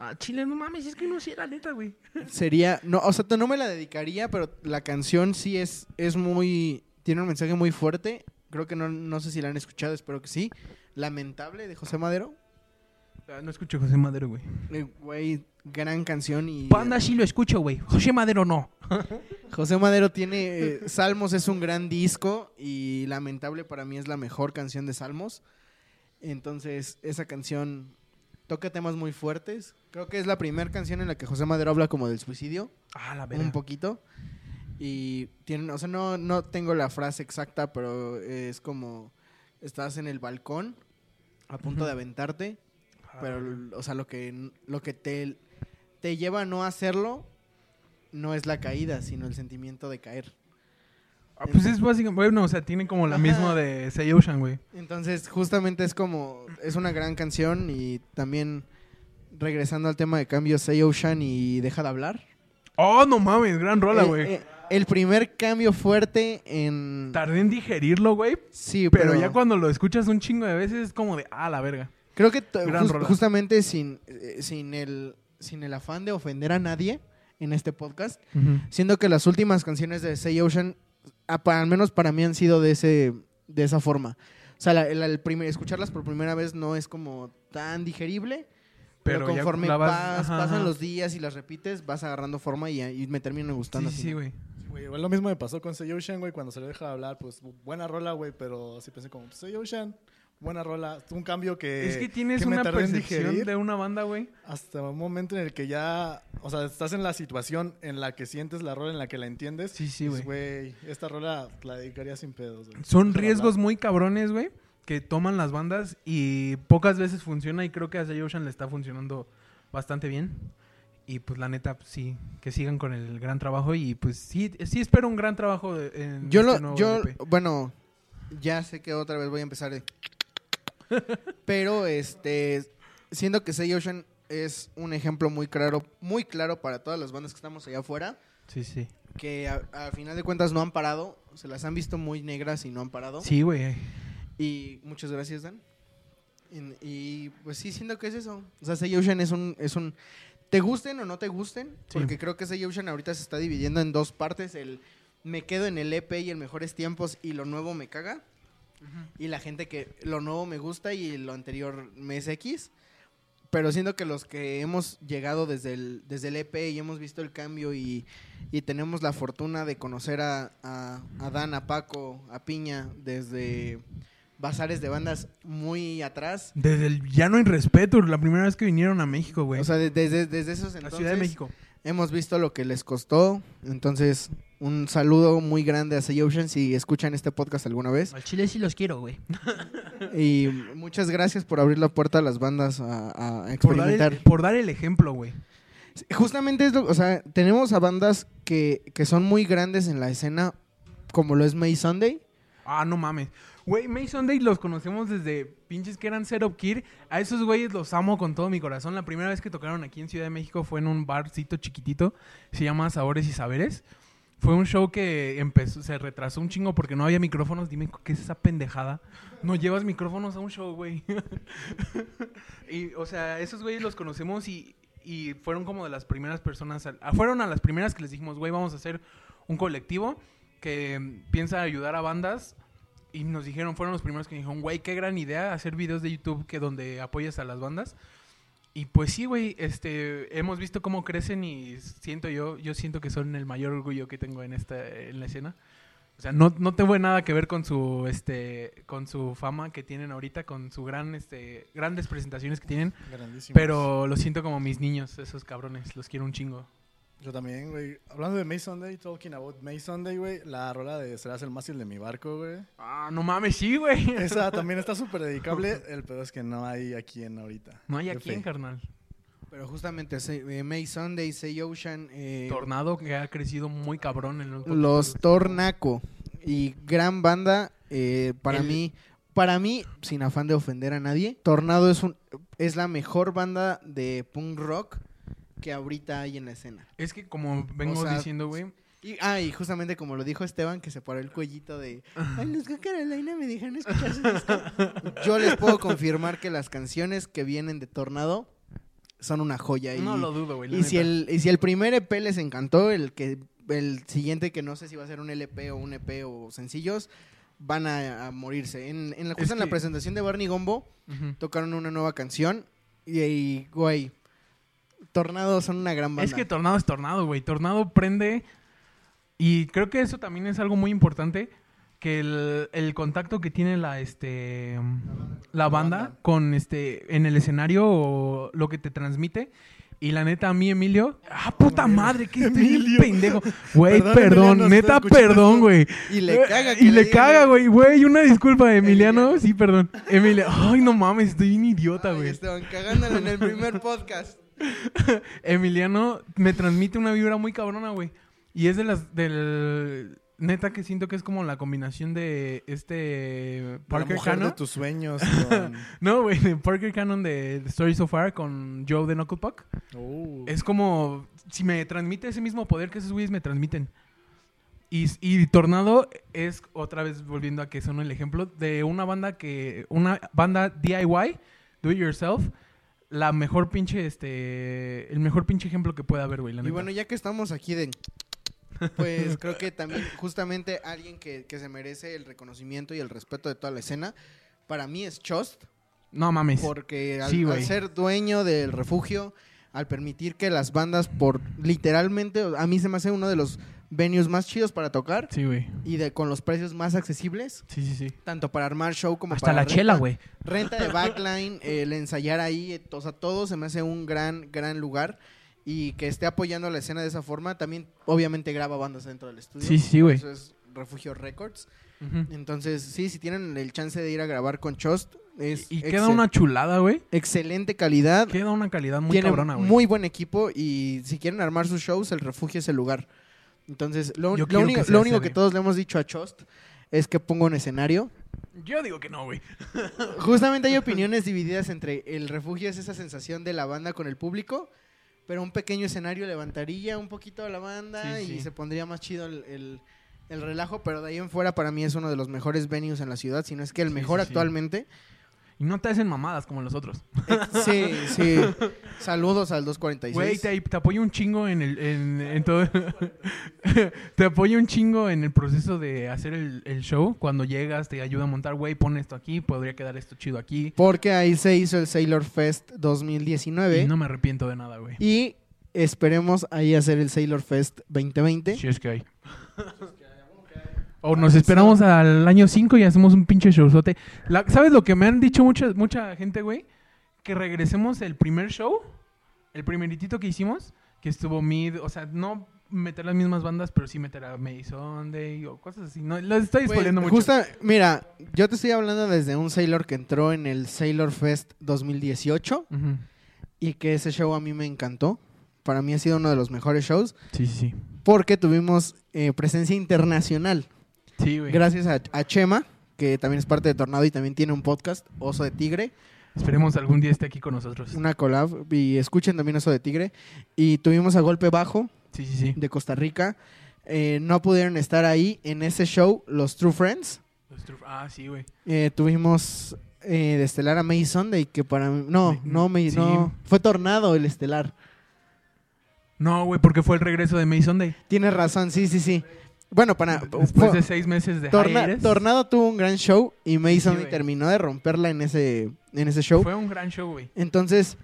Ah, chile, no mames, es que no sé, la neta, güey. [laughs] Sería. No, o sea, no me la dedicaría, pero la canción sí es, es muy. Tiene un mensaje muy fuerte. Creo que no, no sé si la han escuchado, espero que sí. Lamentable de José Madero. Ah, no escucho José Madero, güey. Eh, Güey, gran canción y. Panda sí lo escucho, güey. José Madero no. [laughs] José Madero tiene. eh, Salmos es un gran disco y Lamentable para mí es la mejor canción de Salmos. Entonces, esa canción toca temas muy fuertes. Creo que es la primera canción en la que José Madero habla como del suicidio, Ah, la un verga. poquito. Y tiene, o sea, no, no tengo la frase exacta, pero es como estás en el balcón a punto de aventarte, Ah, pero, o sea, lo que, lo que te, te lleva a no hacerlo no es la caída, sino el sentimiento de caer. Ah, pues es básicamente, bueno, o sea, tiene como la Ajá. misma de Say Ocean, güey. Entonces, justamente es como, es una gran canción y también regresando al tema de cambio, Say Ocean y Deja de hablar. Oh, no mames, gran rola, Eh, güey. eh, el primer cambio fuerte en... Tardé en digerirlo, güey. Sí, Pero, pero, ya cuando lo escuchas un chingo de veces es como de, ah, la verga. Creo que justamente sin, eh, sin, el, sin el afán de ofender a nadie en este podcast, siendo que las últimas canciones de Say Ocean, al menos para mí han sido de, ese, de esa forma. O sea, la- la- el primer- escucharlas por primera vez no es como tan digerible, pero, conforme vas- ajá, pasan ajá. los días y las repites, vas agarrando forma y, y me termina gustando. Sí, así. sí, güey. Güey, igual lo mismo me pasó con Say Ocean, güey, cuando se le deja de hablar, pues buena rola, güey, pero sí pensé como, Say Ocean, buena rola, un cambio que... es que tienes que me una percepción de una banda, güey. Hasta un momento en el que ya, o sea, estás en la situación en la que sientes la rola, en la que la entiendes. Sí, sí, güey. güey, esta rola la dedicaría sin pedos, güey. Son riesgos hablar. muy cabrones, güey, que toman las bandas y pocas veces funciona y creo que a Say Ocean le está funcionando bastante bien. Y pues la neta, pues, sí, que sigan con el gran trabajo y pues sí, sí espero un gran trabajo de- en Yo, este lo, nuevo yo LP. bueno, ya sé que otra vez voy a empezar de... [laughs] Pero, este, siendo que Say Ocean es un ejemplo muy claro, muy claro para todas las bandas que estamos allá afuera, Sí, sí. que a, a final de cuentas no han parado, se las han visto muy negras y no han parado. Sí, güey. Y muchas gracias, Dan. Y, y, pues sí, siento que es eso. O sea, Say Ocean es un, es un... ¿Te gusten o no te gusten? Sí. Porque creo que Say Ocean ahorita se está dividiendo en dos partes. El me quedo en el EP y en mejores tiempos y lo nuevo me caga. Y la gente que lo nuevo me gusta y lo anterior me es X. Pero siento que los que hemos llegado desde el, desde el EP y hemos visto el cambio y, y tenemos la fortuna de conocer a, a, a Dan, a Paco, a Piña desde bazares de bandas muy atrás. Desde el Ya no hay respeto, la primera vez que vinieron a México, güey. O sea, de- desde, desde esos la entonces Ciudad de México. hemos visto lo que les costó. Entonces, un saludo muy grande a Say Ocean si escuchan este podcast alguna vez. Al Chile sí los quiero, güey. Y muchas gracias por abrir la puerta a las bandas a, a Por dar, experimentar. el, por dar el ejemplo, güey. Justamente es lo, o sea, tenemos a bandas que, que son muy grandes en la escena, como lo es May Sunday. Ah, no mames. Güey, Mason Day los conocemos desde pinches que eran Setup Kid. A esos güeyes los amo con todo mi corazón. La primera vez que tocaron aquí en Ciudad de México fue en un barcito chiquitito. Se llama Sabores y Saberes. Fue un show que empezó, se retrasó un chingo porque no había micrófonos. Dime, ¿qué es esa pendejada? No llevas micrófonos a un show, güey. [laughs] y, o sea, esos güeyes los conocemos y, y fueron como de las primeras personas. al- ah, fueron a las primeras que les dijimos, güey, vamos a hacer un colectivo que mm, piensa ayudar a bandas. Y nos dijeron, fueron los primeros que dijeron, güey, qué gran idea hacer videos de YouTube que donde apoyas a las bandas. Y pues sí, güey, este, hemos visto cómo crecen y siento yo, yo siento que son el mayor orgullo que tengo en esta, en la escena. O sea, no, no tengo nada que ver con su, este, con su fama que tienen ahorita, con su gran, este, grandes presentaciones que tienen. Pero lo siento como mis niños, esos cabrones, los quiero un chingo. Yo también, güey. Hablando de May Sunday, talking about May Sunday, güey. La rola de Serás el mástil de mi barco, güey. Ah, no mames, sí, güey. Esa [laughs] también está súper dedicable. El pedo es que no hay aquí en ahorita. No hay en fe. carnal. Pero justamente eh, May Sunday, Say Ocean, eh, Tornado que ha crecido muy cabrón en el último Los tiempo. Tornaco y gran banda eh, para El- mí para mí sin afán de ofender a nadie Tornado es un es la mejor banda de punk rock que ahorita hay en la escena. Es que como vengo O sea, diciendo, güey. Y, ah, y justamente como lo dijo Esteban, que se paró el cuellito de, ay, los que Carolina me dijeron escuchar su disco". [laughs] Yo les puedo confirmar que las canciones que vienen de Tornado son una joya. Y, No lo dudo, güey. y si, el, y si el primer EP les encantó, el que el siguiente que no sé si va a ser un LP o un EP o sencillos, van a, a morirse. En, en la, justo en la presentación de Barney Gombo tocaron una nueva canción y, y, güey, Tornado son una gran banda. Es que Tornado es Tornado, güey. Tornado prende. Y creo que eso también es algo muy importante. Que el, el contacto que tiene la, este, la banda banda. con este, en el escenario o lo que te transmite. Y la neta, a mí, Emilio. ¡Ah, puta madre! Que estoy pendejo. Güey, Perdón, neta, perdón, güey. Y le caga que Y le caga, güey. Güey, una disculpa, Emiliano. Emiliano. Sí, perdón. Emilio. Ay, no mames, estoy un idiota, güey. Estaban cagándole en el primer podcast. [laughs] Emiliano me transmite una vibra muy cabrona, güey. Y es de las del neta que siento que es como la combinación de este La Parker mujer de Cannon. tus sueños. [laughs] con- No, güey, de Parker Cannon de The Story So Far con Joe de Knuckle Puck. Uh. Es como si me transmite ese mismo poder que esos güeyes me transmiten. Y, y Tornado es otra vez volviendo a que son el ejemplo de una banda que una banda DIY, do it yourself, la mejor pinche este el mejor pinche ejemplo que puede haber, güey, la Y neta. bueno, ya que estamos aquí de... Pues creo que también justamente alguien que, que se merece el reconocimiento y el respeto de toda la escena, para mí es Chost, No mames. porque al, Sí, al ser dueño del refugio, al permitir que las bandas por literalmente, a mí se me hace uno de los venues más chidos para tocar Sí, güey. y de con los precios más accesibles, Sí, sí, sí. tanto para armar show como Hasta para la renta. chela, güey. Renta de backline, [laughs] el ensayar ahí, eh, o sea, todo se me hace un gran, gran lugar. Y que esté apoyando la escena de esa forma, también obviamente graba bandas dentro del estudio. Sí, sí, güey. Eso es Refugio Records. Entonces, sí, si tienen el chance de ir a grabar con Chost, es Y, queda una chulada, güey. excelente calidad. Queda una calidad muy tiene cabrona, güey. muy buen equipo y si quieren armar sus shows, el refugio es el lugar. Entonces, lo, Yo lo único, que lo único que todos le hemos dicho a Chost es que ponga un escenario. Yo digo que no, güey. [laughs] Justamente hay opiniones divididas entre el refugio es esa sensación de la banda con el público, pero un pequeño escenario levantaría un poquito a la banda Sí, y sí. se pondría más chido el, el- el relajo, pero de ahí en fuera para mí es uno de los mejores venues en la ciudad, si no es que el Sí, mejor sí, sí. actualmente. Y no te hacen mamadas como los otros. Sí, sí. Saludos al 246. Güey, te, te apoyo un chingo en el en, en todo. [laughs] te apoyo un chingo en el proceso de hacer el, el show. Cuando llegas, te ayuda a montar, güey, pon esto aquí, podría quedar esto chido aquí. Porque ahí se hizo el Sailor Fest 2019 Y no me arrepiento de nada, güey. y esperemos ahí hacer el Sailor Fest 2020. Si es que hay. O nos esperamos al año 5 y hacemos un pinche showzote. La- ¿Sabes lo que me han dicho mucha, mucha gente, güey? Que regresemos el primer show, el primeritito que hicimos, que estuvo mid, o sea, no meter las mismas bandas, pero sí meter a May Sunday o cosas así. No, lo estoy Pues, spoileando mucho. justa- mira, yo te estoy hablando desde un Sailor que entró en el Sailor Fest 2018 Ujú. y que ese show a mí me encantó. Para mí ha sido uno de los mejores shows Sí, sí, sí. porque tuvimos eh, presencia internacional. Sí, güey. Gracias a, a Chema, que también es parte de Tornado y también tiene un podcast, Oso de Tigre, Esperemos algún día esté aquí con nosotros. una collab. Y escuchen también Oso de Tigre. Y tuvimos a Golpe Bajo Sí, sí, sí. de Costa Rica. Eh, no pudieron estar ahí en ese show los True Friends. Los truf- Ah, sí, güey. Eh, tuvimos eh, de estelar a May Sunday, que para mí... No, no, May, sí. no. Fue Tornado el estelar. No, güey, porque fue el regreso de May Sunday. Tienes razón, sí, sí, sí. Bueno, para... Después de seis meses de Torna- Tornado tuvo un gran show y May Sí, terminó de romperla en ese, en ese show. Fue un gran show, güey. Entonces,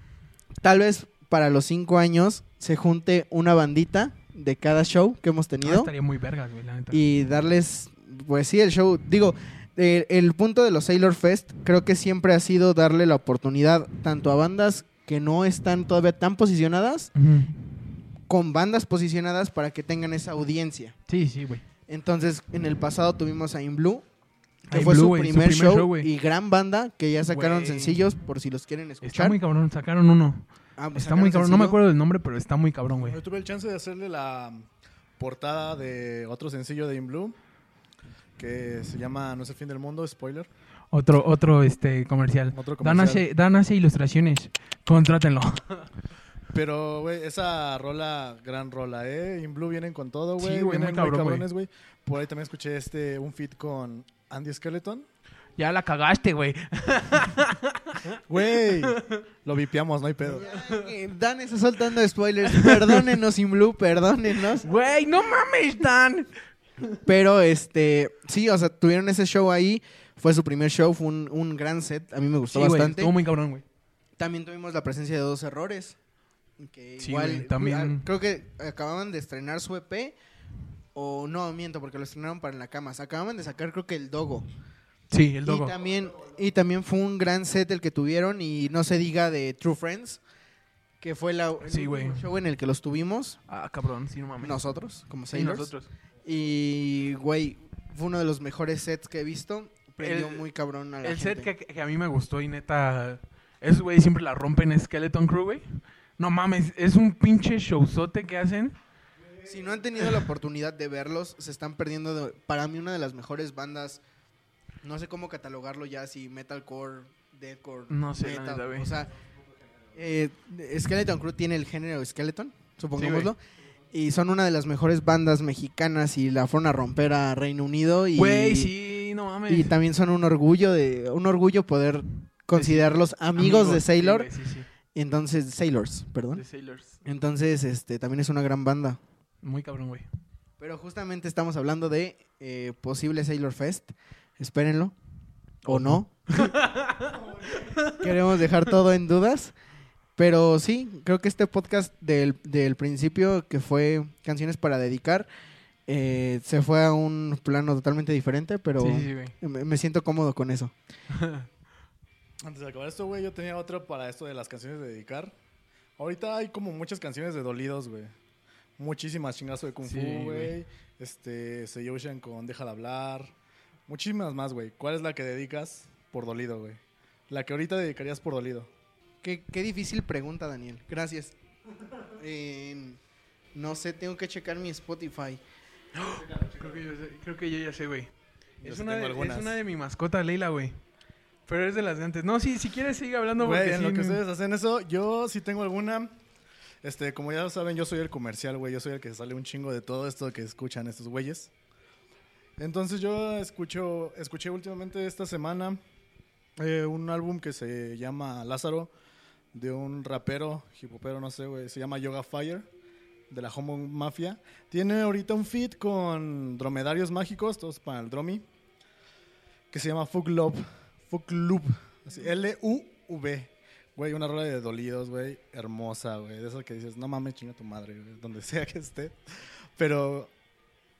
tal vez para los cinco años se junte una bandita de cada show que hemos Ah, tenido estaría muy vergas, güey, la neta. y darles, pues sí, el show. Digo, el punto de los Sailor Fest creo que siempre ha sido darle la oportunidad tanto a bandas que no están todavía tan posicionadas. Con bandas posicionadas para que tengan esa audiencia. Sí, sí, güey. Entonces, en el pasado tuvimos a In Blue, que In fue Blue, su, primer show, y gran banda que ya sacaron sencillos por si los quieren Está escuchar. muy cabrón, sacaron uno. Ah, pues Está muy cabrón, no me acuerdo del nombre, pero está muy cabrón, güey. Yo tuve el chance de hacerle la portada de otro sencillo de In Blue que se llama No es el fin del mundo, spoiler. Otro, otro este comercial. Otro Dan comercial. hace, Dan hace ilustraciones. Contrátenlo. [laughs] Pero, güey, esa rola, gran rola, ¿eh? In Blue vienen con todo, güey. Sí, güey, muy cabrón, cabrones, güey. Por ahí también escuché este, un feat con Andy Skeleton. Ya la cagaste, güey. [laughs] Güey, lo vipiamos, no hay pedo. Dan está soltando spoilers. Perdónenos, In Blue, perdónenos. Güey, no mames, Dan. Pero, este, sí, o sea, tuvieron ese show ahí. Fue su primer show, fue un, un gran set. A mí me gustó Sí, güey, bastante. estuvo muy cabrón, güey. También tuvimos la presencia de dos errores. Que Sí, igual, güey, también. ah, Creo que acababan de estrenar su EP. O no, miento, porque lo estrenaron para en la cama. Acababan de sacar, creo que el Dogo. Sí, el dogo. Y también, y también fue un gran set el que tuvieron. Y no se diga de True Friends. Que fue la, el Sí, show en el que los tuvimos. Ah, cabrón, sí, no mames. Nosotros, como Sí, Sailors. nosotros. Y, güey, fue uno de los mejores sets que he visto. Prendió El- muy cabrón a la El set que, que a mí me gustó y neta... Esos güey siempre la rompen en Skeleton Crew, güey. No mames, es un pinche showzote que hacen. Si no han tenido la oportunidad de verlos, se están perdiendo de, para mí una de las mejores bandas. No sé cómo catalogarlo ya, si metalcore, deathcore, No sé, metal. güey. o sea, eh, Skeleton Crew tiene el género Skeleton, supongámoslo. y son una de las mejores bandas mexicanas y la fueron a romper a Reino Unido. Y, Güey, sí, no mames. y también son un orgullo de un orgullo poder considerarlos amigos, de sí, Sailor. güey, sí, sí, entonces, Sailors, perdón. de Sailors. Entonces, este, también es una gran banda. Muy cabrón, güey. Pero justamente estamos hablando de eh, posible Sailor Fest. Espérenlo. O no. [laughs] Queremos dejar todo en dudas. Pero sí, creo que este podcast del, del principio, que fue canciones para dedicar, eh, se fue a un plano totalmente diferente, pero Sí, sí, güey. me, me siento cómodo con eso. [laughs] Antes de acabar esto, güey, yo tenía otra para esto de las canciones de dedicar. Ahorita hay como muchas canciones de dolidos, güey. Muchísimas chingazo de Kung Sí, Fu, güey. güey. Este, Seiyushan con Deja de hablar. Muchísimas más, güey. ¿Cuál es la que dedicas por dolido, güey? La que ahorita dedicarías por dolido. Qué, qué difícil pregunta, Daniel. Gracias. [laughs] Eh, no sé, tengo que checar mi Spotify. [gasps] Creo que yo, sé- creo que yo ya sé, güey. Yo Es sí una, tengo de, algunas. es una de mi mascota, Leila, güey. Pero es de las de antes. No, sí, si quieres sigue hablando Güey, porque en sí, lo que ustedes hacen eso, yo sí tengo alguna. Este, como ya saben, yo soy el comercial, güey. Yo soy el que sale un chingo de todo esto que escuchan estos güeyes. Entonces yo escucho, escuché últimamente esta semana eh, un álbum que se llama Lázaro, de un rapero, hipopero, no sé, güey. Se llama Yoga Fire, de la Homo Mafia. Tiene ahorita un feat con dromedarios mágicos, todos para el dromi, que se llama Fuck Love, Fuck Loop, L-U-V. Güey, una rola de dolidos, güey, hermosa, güey. De esas que dices, no mames, chinga tu madre, güey, donde [laughs] sea que esté. Pero,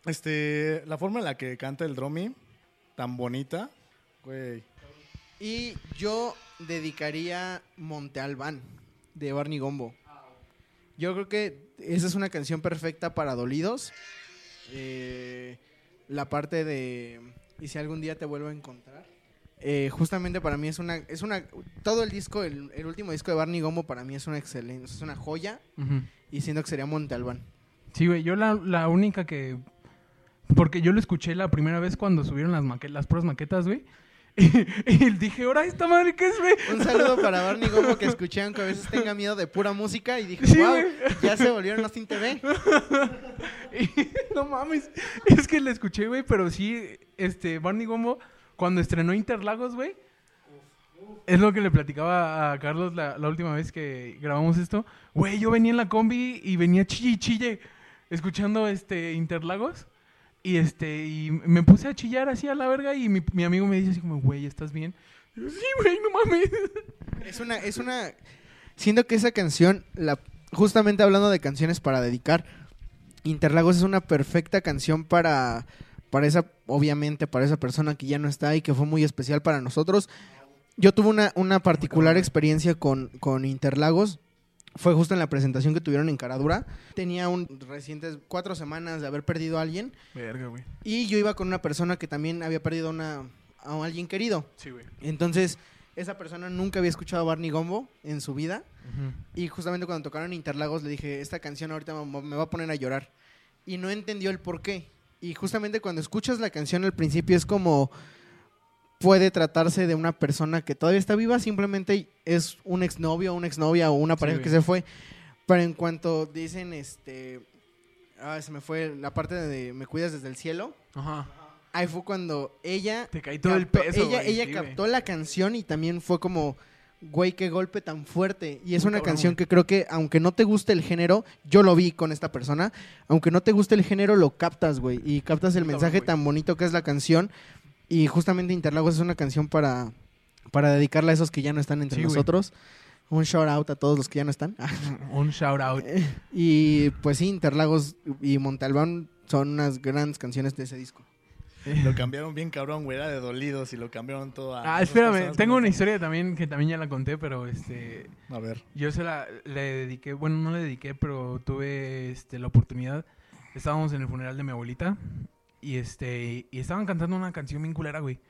este, la forma en la que canta el dromi, tan bonita, güey. Y yo dedicaría Monte Albán de Barney Gombo. Yo creo que esa es una canción perfecta para dolidos. Eh, la parte de y si algún día te vuelvo a encontrar. Eh, justamente para mí es una es una todo el disco el, el último disco de Barney Gombo para mí es una excelente es una joya y siento que sería Monte Albán. Sí, güey, yo la, la única que... Porque yo lo escuché la primera vez cuando subieron las, las puras maquetas, güey. [laughs] Y, y dije, ahora esta madre qué es, güey. Un saludo [laughs] para Barney Gombo que escuché aunque a veces tenga miedo de pura música y dije, Sí, wow, ya se volvieron los Sin TV. Y, no mames, es que la escuché, güey, pero sí, este, Barney Gombo, cuando estrenó Interlagos, güey, es lo que le platicaba a Carlos la, la última vez que grabamos esto. Güey, yo venía en la combi y venía chille chille, escuchando, este, Interlagos. Y, este, y me puse a chillar así a la verga y mi, mi amigo me dice así como, güey, ¿estás bien? Yo, sí, güey, no mames. Es una, es una. Siento que esa canción, la, justamente hablando de canciones para dedicar, Interlagos es una perfecta canción para, para esa, obviamente, para esa persona que ya no está y que fue muy especial para nosotros. Yo tuve una, una particular experiencia con, con Interlagos. Fue justo en la presentación que tuvieron en Caradura. Tenía un recientes cuatro semanas de haber perdido a alguien. Verga, güey. Y yo iba con una persona que también había perdido a una, a alguien querido. Sí, güey. Entonces, esa persona nunca había escuchado a Barney Gombo en su vida. Y justamente cuando tocaron Interlagos le dije, esta canción ahorita me me va a poner a llorar. Y no entendió el por qué. Y justamente cuando escuchas la canción al principio es como puede tratarse de una persona que todavía está viva, simplemente es un exnovio, una exnovia o una pareja que se fue. Pero en cuanto dicen, este... Ah, se me fue la parte de Me cuidas desde el cielo. Ajá. Ahí fue cuando ella... Te caí todo el peso, Ella, güey, ella sí, captó la canción y también fue como... Güey, qué golpe tan fuerte. Y es una cabrón, canción que creo que, aunque no te guste el género, yo lo vi con esta persona, aunque no te guste el género, lo captas, güey. Y captas el cabrón, mensaje güey. tan bonito que es la canción. Y justamente Interlagos es una canción para, para dedicarla a esos que ya no están entre Sí, güey. nosotros. Un shout out a todos los que ya no están. [laughs] Un shout out. [laughs] y pues sí, Interlagos y Montalbán son unas grandes canciones de ese disco. [laughs] Lo cambiaron bien cabrón, güey. Era de dolidos y lo cambiaron todo a. Ah, espérame, tengo una historia también que también ya la conté, pero este A ver. yo se la le dediqué, bueno, no le dediqué, pero tuve este la oportunidad. Estábamos en el funeral de mi abuelita y este y estaban cantando una canción bien culera, güey.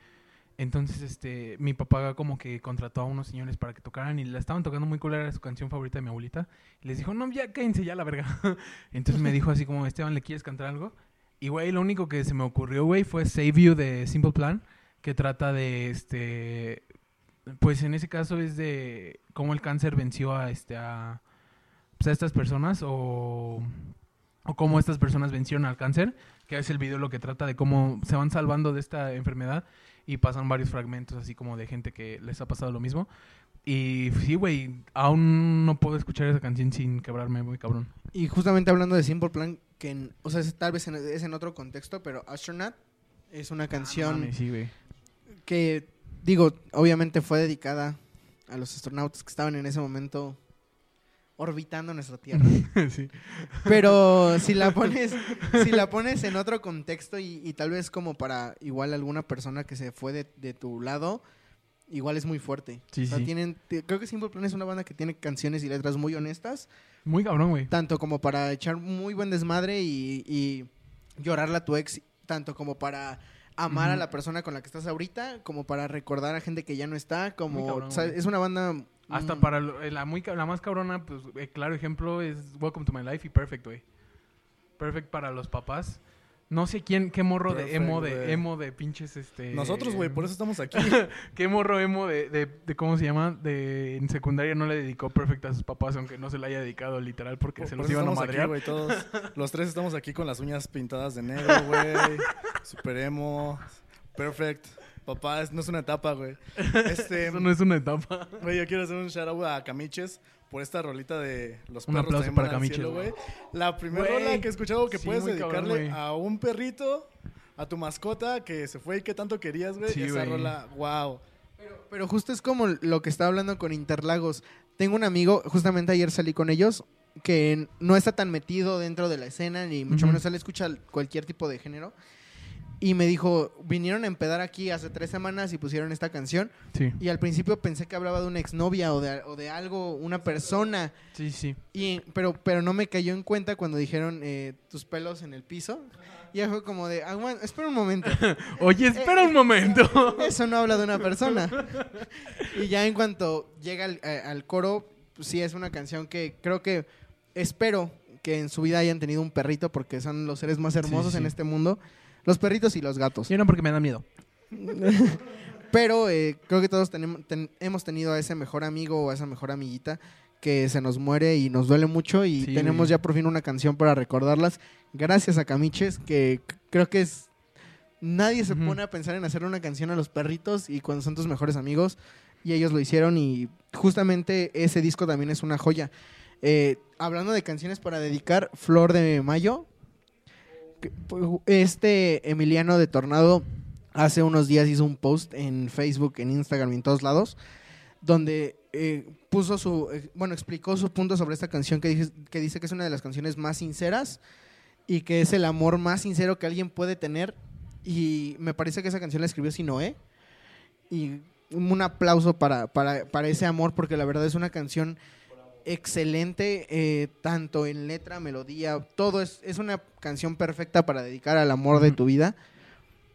Entonces, este, mi papá como que contrató a unos señores para que tocaran y la estaban tocando muy culera, era su canción favorita de mi abuelita. Y les dijo, no, ya cállense ya la verga. [laughs] Entonces me dijo así como, Esteban, ¿le quieres cantar algo? Y, güey, lo único que se me ocurrió, güey, fue Save You de Simple Plan, que trata de, este, pues en ese caso es de cómo el cáncer venció a, este, a, pues, a estas personas o, o cómo estas personas vencieron al cáncer, que es el video lo que trata de cómo se van salvando de esta enfermedad y pasan varios fragmentos así como de gente que les ha pasado lo mismo. Y sí, güey, aún no puedo escuchar esa canción sin quebrarme, muy cabrón. Y justamente hablando de Simple Plan, que en- o sea, es- tal vez en- es en otro contexto, pero Astronaut es una canción Ah, no mames, sí, güey. que, digo, obviamente fue dedicada a los astronautas que estaban en ese momento orbitando nuestra Tierra. [laughs] sí. Pero [laughs] si la pones, si la pones en otro contexto y, y tal vez como para igual alguna persona que se fue de, de tu lado, igual es muy fuerte. Sí, o sea, sí. tienen, creo que Simple Plan es una banda que tiene canciones y letras muy honestas, Muy cabrón, güey. tanto como para echar muy buen desmadre y, y llorarle a tu ex, tanto como para amar a la persona con la que estás ahorita, como para recordar a gente que ya no está, como Muy cabrón, o sea, güey. es una banda Hasta mm, para eh, la, muy, la más cabrona, pues, eh, claro ejemplo es Welcome to My Life y Perfect, güey. Perfect para los papás. No sé quién, qué morro de emo, de emo de pinches, este... Nosotros, güey, por eso estamos aquí. [laughs] ¿Qué morro emo de, de, de cómo se llama? De en secundaria no le dedicó Perfect a sus papás, aunque no se le haya dedicado literal porque Por se por los iban a estamos aquí, madrear. güey, todos. [laughs] Los tres estamos aquí con las uñas pintadas de negro, güey. Super emo. Perfect. Papá, no es una etapa, güey. [laughs] Este, Eso no es una etapa. güey, yo quiero hacer un shout out a Camiches por esta rolita de Los Un perros aplauso también para Camiches, cielo, güey. La primera Güey. rola que he escuchado que Sí, puedes cabrón, dedicarle a un perrito, a tu mascota que se fue y que tanto querías, güey. Sí, Esa güey. rola, wow. Pero justo es como lo que estaba hablando con Interlagos. Tengo un amigo, justamente ayer salí con ellos, que no está tan metido dentro de la escena, ni mucho menos él escucha cualquier tipo de género. Y me dijo, vinieron a empedar aquí hace tres semanas y pusieron esta canción. Sí, Y al principio pensé que hablaba de una exnovia o de, o de algo, una persona. sí, sí. Y, pero, pero no me cayó en cuenta cuando dijeron eh, tus pelos en el piso. Y fue como de, "Aguanta, espera un momento. [laughs] Oye, espera un momento. [laughs] Eso no habla de una persona. Y ya en cuanto llega al, a- al coro, pues sí es una canción que creo que espero que en su vida hayan tenido un perrito porque son los seres más hermosos sí. en este mundo. Los perritos y los gatos. Yo no porque me da miedo. [laughs] Pero eh, creo que todos tenemos, ten- hemos tenido a ese mejor amigo o a esa mejor amiguita que se nos muere y nos duele mucho y Sí, tenemos ya por fin una canción para recordarlas. Gracias a Camiches, que creo que es... Nadie se pone a pensar en hacer una canción a los perritos y cuando son tus mejores amigos y ellos lo hicieron y justamente ese disco también es una joya. Eh, hablando de canciones para dedicar, Flor de Mayo, este Emiliano de Tornado hace unos días hizo un post en Facebook, en Instagram en todos lados, donde eh, puso su, eh, bueno, explicó su punto sobre esta canción que dice, que dice que es una de las canciones más sinceras y que es el amor más sincero que alguien puede tener. Y me parece que esa canción la escribió Sinoé. Y un aplauso para, para, para ese amor, porque la verdad es una canción excelente, eh, tanto en letra, melodía, todo es, es una canción perfecta para dedicar al amor de tu vida.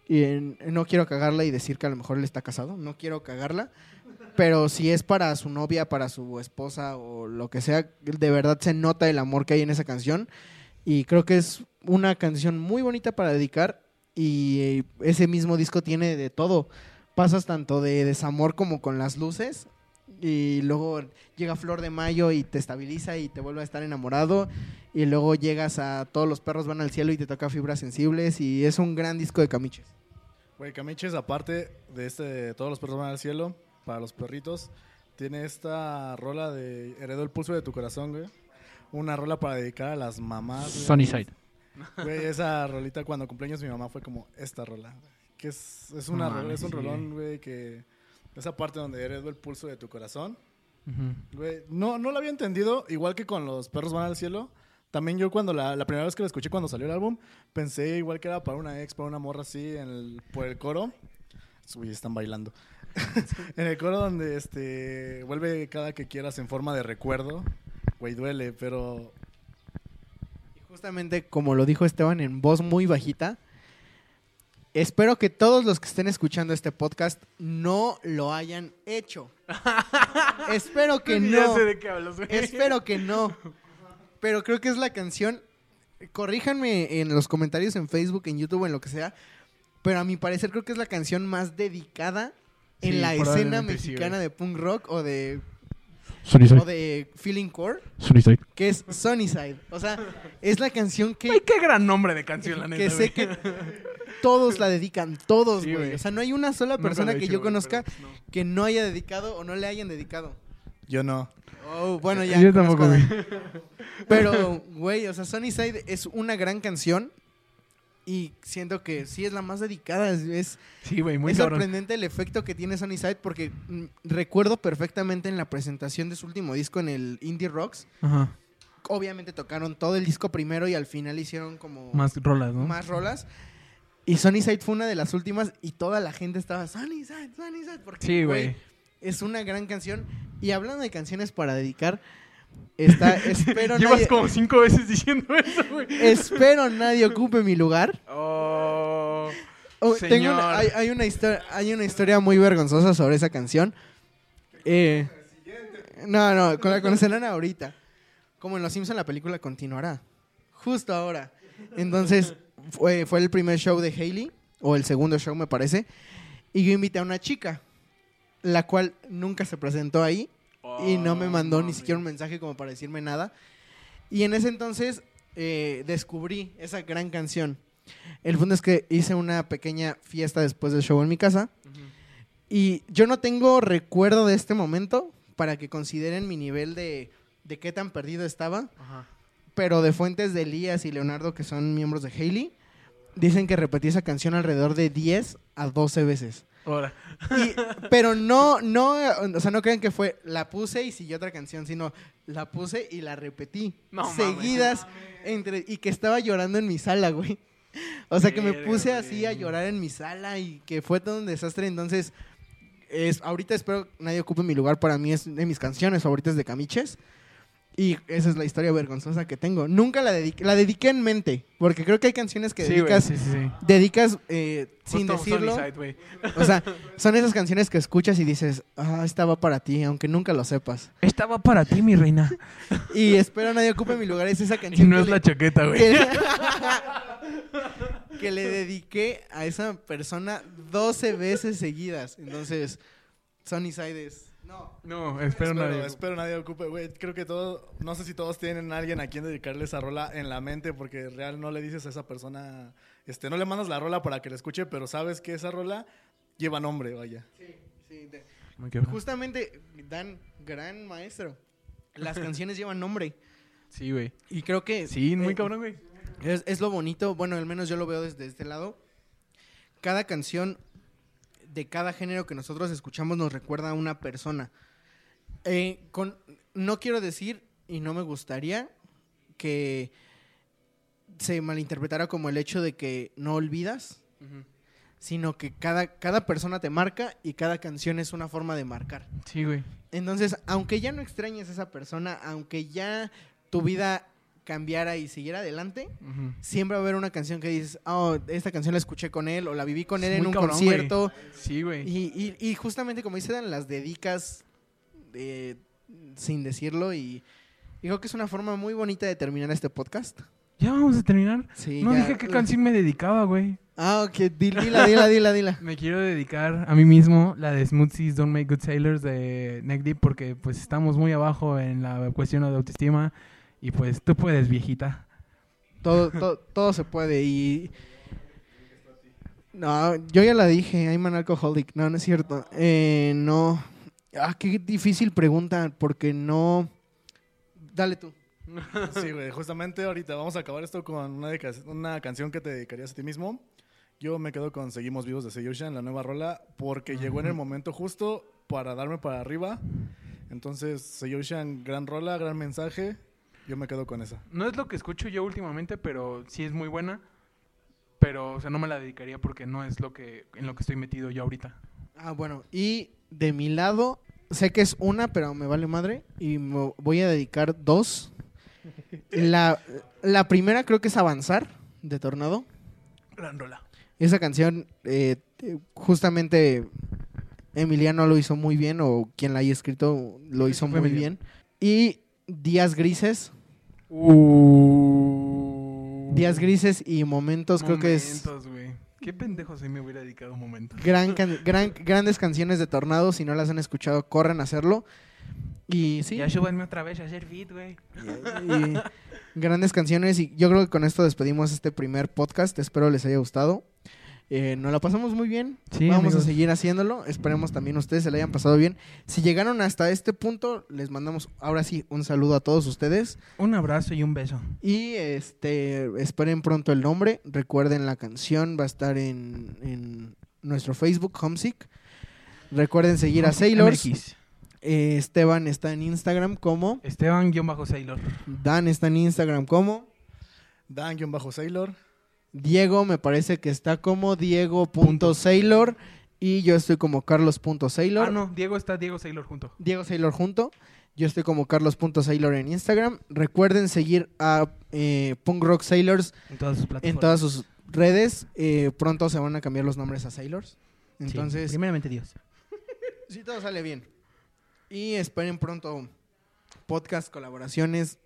Y en- no quiero cagarla y decir que a lo mejor él está casado, no quiero cagarla, pero si es para su novia, para su esposa o lo que sea, de verdad se nota el amor que hay en esa canción y creo que es una canción muy bonita para dedicar y eh, ese mismo disco tiene de todo. Pasas tanto de desamor como con las luces y luego llega Flor de Mayo y te estabiliza y te vuelve a estar enamorado y luego llegas a Todos los perros van al cielo y te toca fibras sensibles y es un gran disco de Camiches. Güey, Camiches, aparte de este de Todos los perros van al cielo, para los perritos, tiene esta rola de Heredo el pulso de tu corazón, güey. Una rola para dedicar a las mamás. Sunnyside. Güey, esa rolita cuando cumpleaños mi mamá fue como esta rola. Que es, es, una, No rola- es un sí, rolón, güey, que... Esa parte donde heredo el pulso de tu corazón. Güey, no, no lo había entendido, igual que con los perros van al cielo. También yo cuando la, la primera vez que lo escuché cuando salió el álbum, pensé igual que era para una ex, para una morra así, en el- por el coro. Uy, están bailando. [laughs] en el coro donde este vuelve cada que quieras en forma de recuerdo. Güey, duele, pero Y justamente como lo dijo Esteban en voz muy bajita, espero que todos los que estén escuchando este podcast no lo hayan hecho. [laughs] espero que Ya no. sé de qué hablas, güey. Espero que no. Pero creo que es la canción. Corríjanme en los comentarios en Facebook, en YouTube, en lo que sea. Pero a mi parecer creo que es la canción más dedicada en Sí, la escena sí, mexicana de punk rock o de, o Sunnyside. de feeling core, Sunnyside. que es Sunnyside. O sea, es la canción que, Ay, qué gran nombre de canción, la neta. que sé que todos la dedican, todos, güey. O sea, no hay una sola persona he que hecho, yo conozca no. que no haya dedicado o no le hayan dedicado. yo no. Oh, bueno, ya. Yo tampoco, güey. Pero, güey, o sea, Sunnyside es una gran canción. Y siento que sí es la más dedicada. Es, es, Sí, güey, muy es sorprendente el efecto que tiene Sunnyside. Porque mm, recuerdo perfectamente en la presentación de su último disco en el Indie Rocks. Ajá. Obviamente tocaron todo el disco primero y al final hicieron como Más rolas, ¿no? más rolas. Y Sunnyside fue una de las últimas y toda la gente estaba Sunnyside, Sunnyside. Porque, Sí, güey. es una gran canción. Y hablando de canciones para dedicar, está Espero [laughs] Llevas nadie, como cinco veces diciendo [laughs] eso, güey. espero nadie ocupe mi lugar. Oh. Oh, tengo Señor. una- hay, hay una historia, hay una historia muy vergonzosa sobre esa canción. Eh, no, no, con la conocerán ahorita. Como en Los Simpson la película continuará. Justo ahora. Entonces, fue, fue el primer show de Hailey, o el segundo show me parece, y yo invité a una chica, la cual nunca se presentó ahí y no me mandó ni siquiera un mensaje como para decirme nada. Y en ese entonces eh, descubrí esa gran canción. El punto es que hice una pequeña fiesta después del show en mi casa. Y yo no tengo recuerdo de este momento para que consideren mi nivel de, de qué tan perdido estaba. Ajá. Pero de fuentes de Elías y Leonardo, que son miembros de Haley, dicen que repetí esa canción alrededor de 10 a 12 veces. Ahora. Y- [laughs] pero no, no, o sea, no crean que fue la puse y siguió otra canción, sino la puse y la repetí. No mames. seguidas entre y que estaba llorando en mi sala, güey. O sea, que me puse así a llorar en mi sala y que fue todo un desastre. Entonces, es, ahorita espero que nadie ocupe mi lugar. Para mí es de mis canciones favoritas de Camiches. Y esa es la historia vergonzosa que tengo. Nunca la dediqué, la dediqué en mente, porque creo que hay canciones que Sí, dedicas, sí, sí, sí. dedicas eh, sin decirlo. O sea, son esas canciones que escuchas y dices, ah, esta va para ti, aunque nunca lo sepas. Esta va para ti, mi reina. [laughs] Y espero nadie ocupe mi lugar. Es esa Y canción no que, es la le, chaqueta, güey. que- [laughs] que le dediqué a esa persona 12 veces seguidas. Entonces, Sunnyside es... No. No, espero Espero, nadie. espero nadie ocupe, güey. Creo que todos, no sé si todos tienen a alguien a quien dedicarle esa rola en la mente, porque real no le dices a esa persona, este, no le mandas la rola para que la escuche, pero sabes que esa rola lleva nombre, vaya. Sí, sí. de- Muy cabrón. Justamente, Dan, gran maestro. Las [laughs] canciones llevan nombre. Sí, güey. Y creo que... Sí, muy eh, cabrón, güey. Es, es lo bonito, bueno, al menos yo lo veo desde este lado. Cada canción de cada género que nosotros escuchamos nos recuerda a una persona. Eh, con, no quiero decir, y no me gustaría, que se malinterpretara como el hecho de que no olvidas, sino que cada, cada persona te marca y cada canción es una forma de marcar. Sí, güey. Entonces, aunque ya no extrañes a esa persona, aunque ya tu vida cambiara y siguiera adelante, siempre va a haber una canción que dices, oh, esta canción la escuché con él o la viví con él Es en un cabrón, concierto. Sí, güey. Y, y- y justamente como dice Dan, las dedicas eh, sin decirlo y, creo que es una forma muy bonita de terminar este podcast. Ya vamos a terminar. Sí, no ya- dije qué canción me dedicaba, güey. Ah, ok, di- dila, dila, dila, dila. [laughs] Me quiero dedicar a mí mismo la de Smoothies Don't Make Good Sailors de Neck Deep porque pues estamos muy abajo en la cuestión de autoestima y pues tú puedes, viejita. Todo, todo, todo se puede y... No, yo ya la dije, I'm an alcoholic. No, no es cierto. Eh, no. Ah, qué difícil pregunta, porque no... Dale tú. [laughs] Sí, güey, justamente ahorita vamos a acabar esto con una, una canción que te dedicarías a ti mismo. Yo me quedo con Seguimos Vivos de Seiyushan, la nueva rola, porque llegó en el momento justo para darme para arriba. Entonces, Seiyushan, gran rola, gran mensaje. Yo me quedo con esa. No es lo que escucho yo últimamente, pero sí es muy buena. Pero, o sea, no me la dedicaría porque no es lo que en lo que estoy metido yo ahorita. Ah, bueno, y de mi lado, sé que es una, pero me vale madre. Y me voy a dedicar dos. [laughs] La, la primera creo que es Avanzar, de Tornado. Gran rola. Esa canción, eh, justamente Emiliano lo hizo muy bien, o quien la haya escrito lo hizo muy bien. Y Días Grises. Uh. Días Grises y Momentos, creo que es Momentos, güey. Qué pendejo si me hubiera dedicado un momento. gran, can- [laughs] gran, grandes canciones de Tornado. Si no las han escuchado, corren a hacerlo. Y sí, Ya súbanme otra vez a hacer beat, güey. y grandes canciones y yo creo que con esto despedimos este primer podcast. Espero les haya gustado. Eh, nos la pasamos muy bien. Sí, Vamos amigos. a seguir haciéndolo. Esperemos también ustedes se la hayan pasado bien. Si llegaron hasta este punto, les mandamos ahora sí un saludo a todos ustedes. Un abrazo y un beso. Y este esperen pronto el nombre. Recuerden la canción, va a estar en, en nuestro Facebook, Homesick. Recuerden seguir a Sailors. MX. Eh, Esteban está en Instagram como. Esteban-Sailor. Dan está en Instagram como. Dan-Sailor. Diego me parece que está como Diego.Sailor. Y yo estoy como Carlos.Sailor. Ah, no, Diego está Diego Sailor junto. Diego Sailor junto. Yo estoy como Carlos.Sailor en Instagram. Recuerden seguir a eh, Punk Rock Sailors En todas sus plataformas. en todas sus redes. Eh, pronto se van a cambiar los nombres a Sailors. Sí, Entonces, primeramente Dios. [laughs] si todo sale bien. Y esperen pronto podcast, colaboraciones.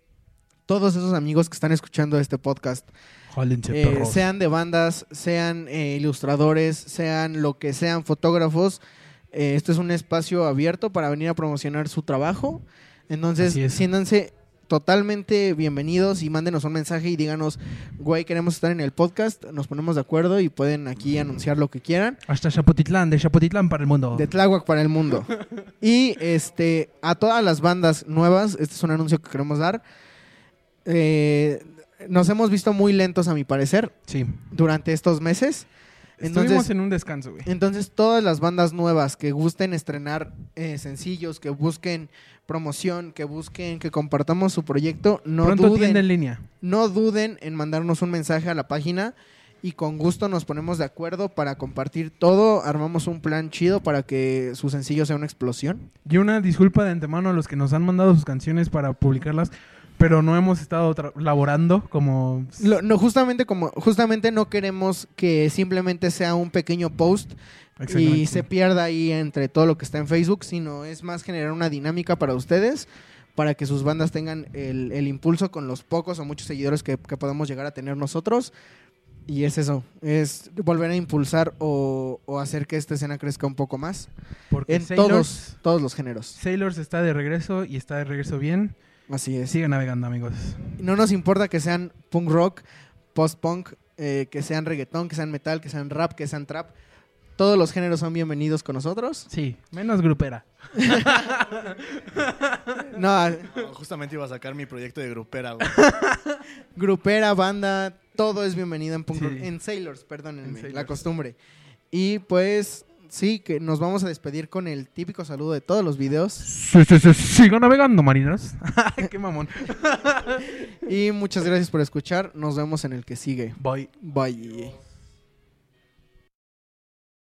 Todos esos amigos que están escuchando este podcast. Jálense, Eh, sean de bandas, sean eh, ilustradores, sean lo que sean fotógrafos. Eh, esto es un espacio abierto para venir a promocionar su trabajo. Entonces, siéntanse totalmente bienvenidos y mándenos un mensaje y díganos, güey, queremos estar en el podcast, nos ponemos de acuerdo y pueden aquí anunciar lo que quieran. Hasta Chapotitlán, de Chapotitlán para el mundo. De Tláhuac para el mundo. [laughs] Y este a todas las bandas nuevas, este es un anuncio que queremos dar. Eh, nos hemos visto muy lentos a mi parecer Sí. durante estos meses. Estuvimos en un descanso, güey. entonces todas las bandas nuevas que gusten estrenar eh, sencillos, que busquen promoción, que busquen que compartamos su proyecto, no Pronto duden, en línea. no duden en mandarnos un mensaje a la página y con gusto nos ponemos de acuerdo para compartir todo, armamos un plan chido para que su sencillo sea una explosión. Y una disculpa de antemano a los que nos han mandado sus canciones para publicarlas, pero no hemos estado laborando como... Lo- no, justamente como, justamente no queremos que simplemente sea un pequeño post y se pierda ahí entre todo lo que está en Facebook, sino es más generar una dinámica para ustedes, para que sus bandas tengan el, el impulso con los pocos o muchos seguidores que, que podamos llegar a tener nosotros. Y es eso, es volver a impulsar o, o hacer que esta escena crezca un poco más Porque en Sailors, todos, todos los géneros. Sailors está de regreso y está de regreso bien. Así es. Sigue navegando, amigos. No nos importa que sean punk rock, post-punk, eh, que sean reggaetón, que sean metal, que sean rap, que sean trap. Todos los géneros son bienvenidos con nosotros. Sí, menos grupera. [laughs] No, No, justamente iba a sacar mi proyecto de grupera, güey. [laughs] grupera, banda, todo es bienvenido en punk Sí. rock. En Sailors, perdónenme, En la costumbre. Y pues sí, que nos vamos a despedir con el típico saludo de todos los videos. Sí, sí, sí, sigan navegando, marinas. [laughs] Qué mamón. Y muchas gracias por escuchar. Nos vemos en el que sigue. Bye. Bye.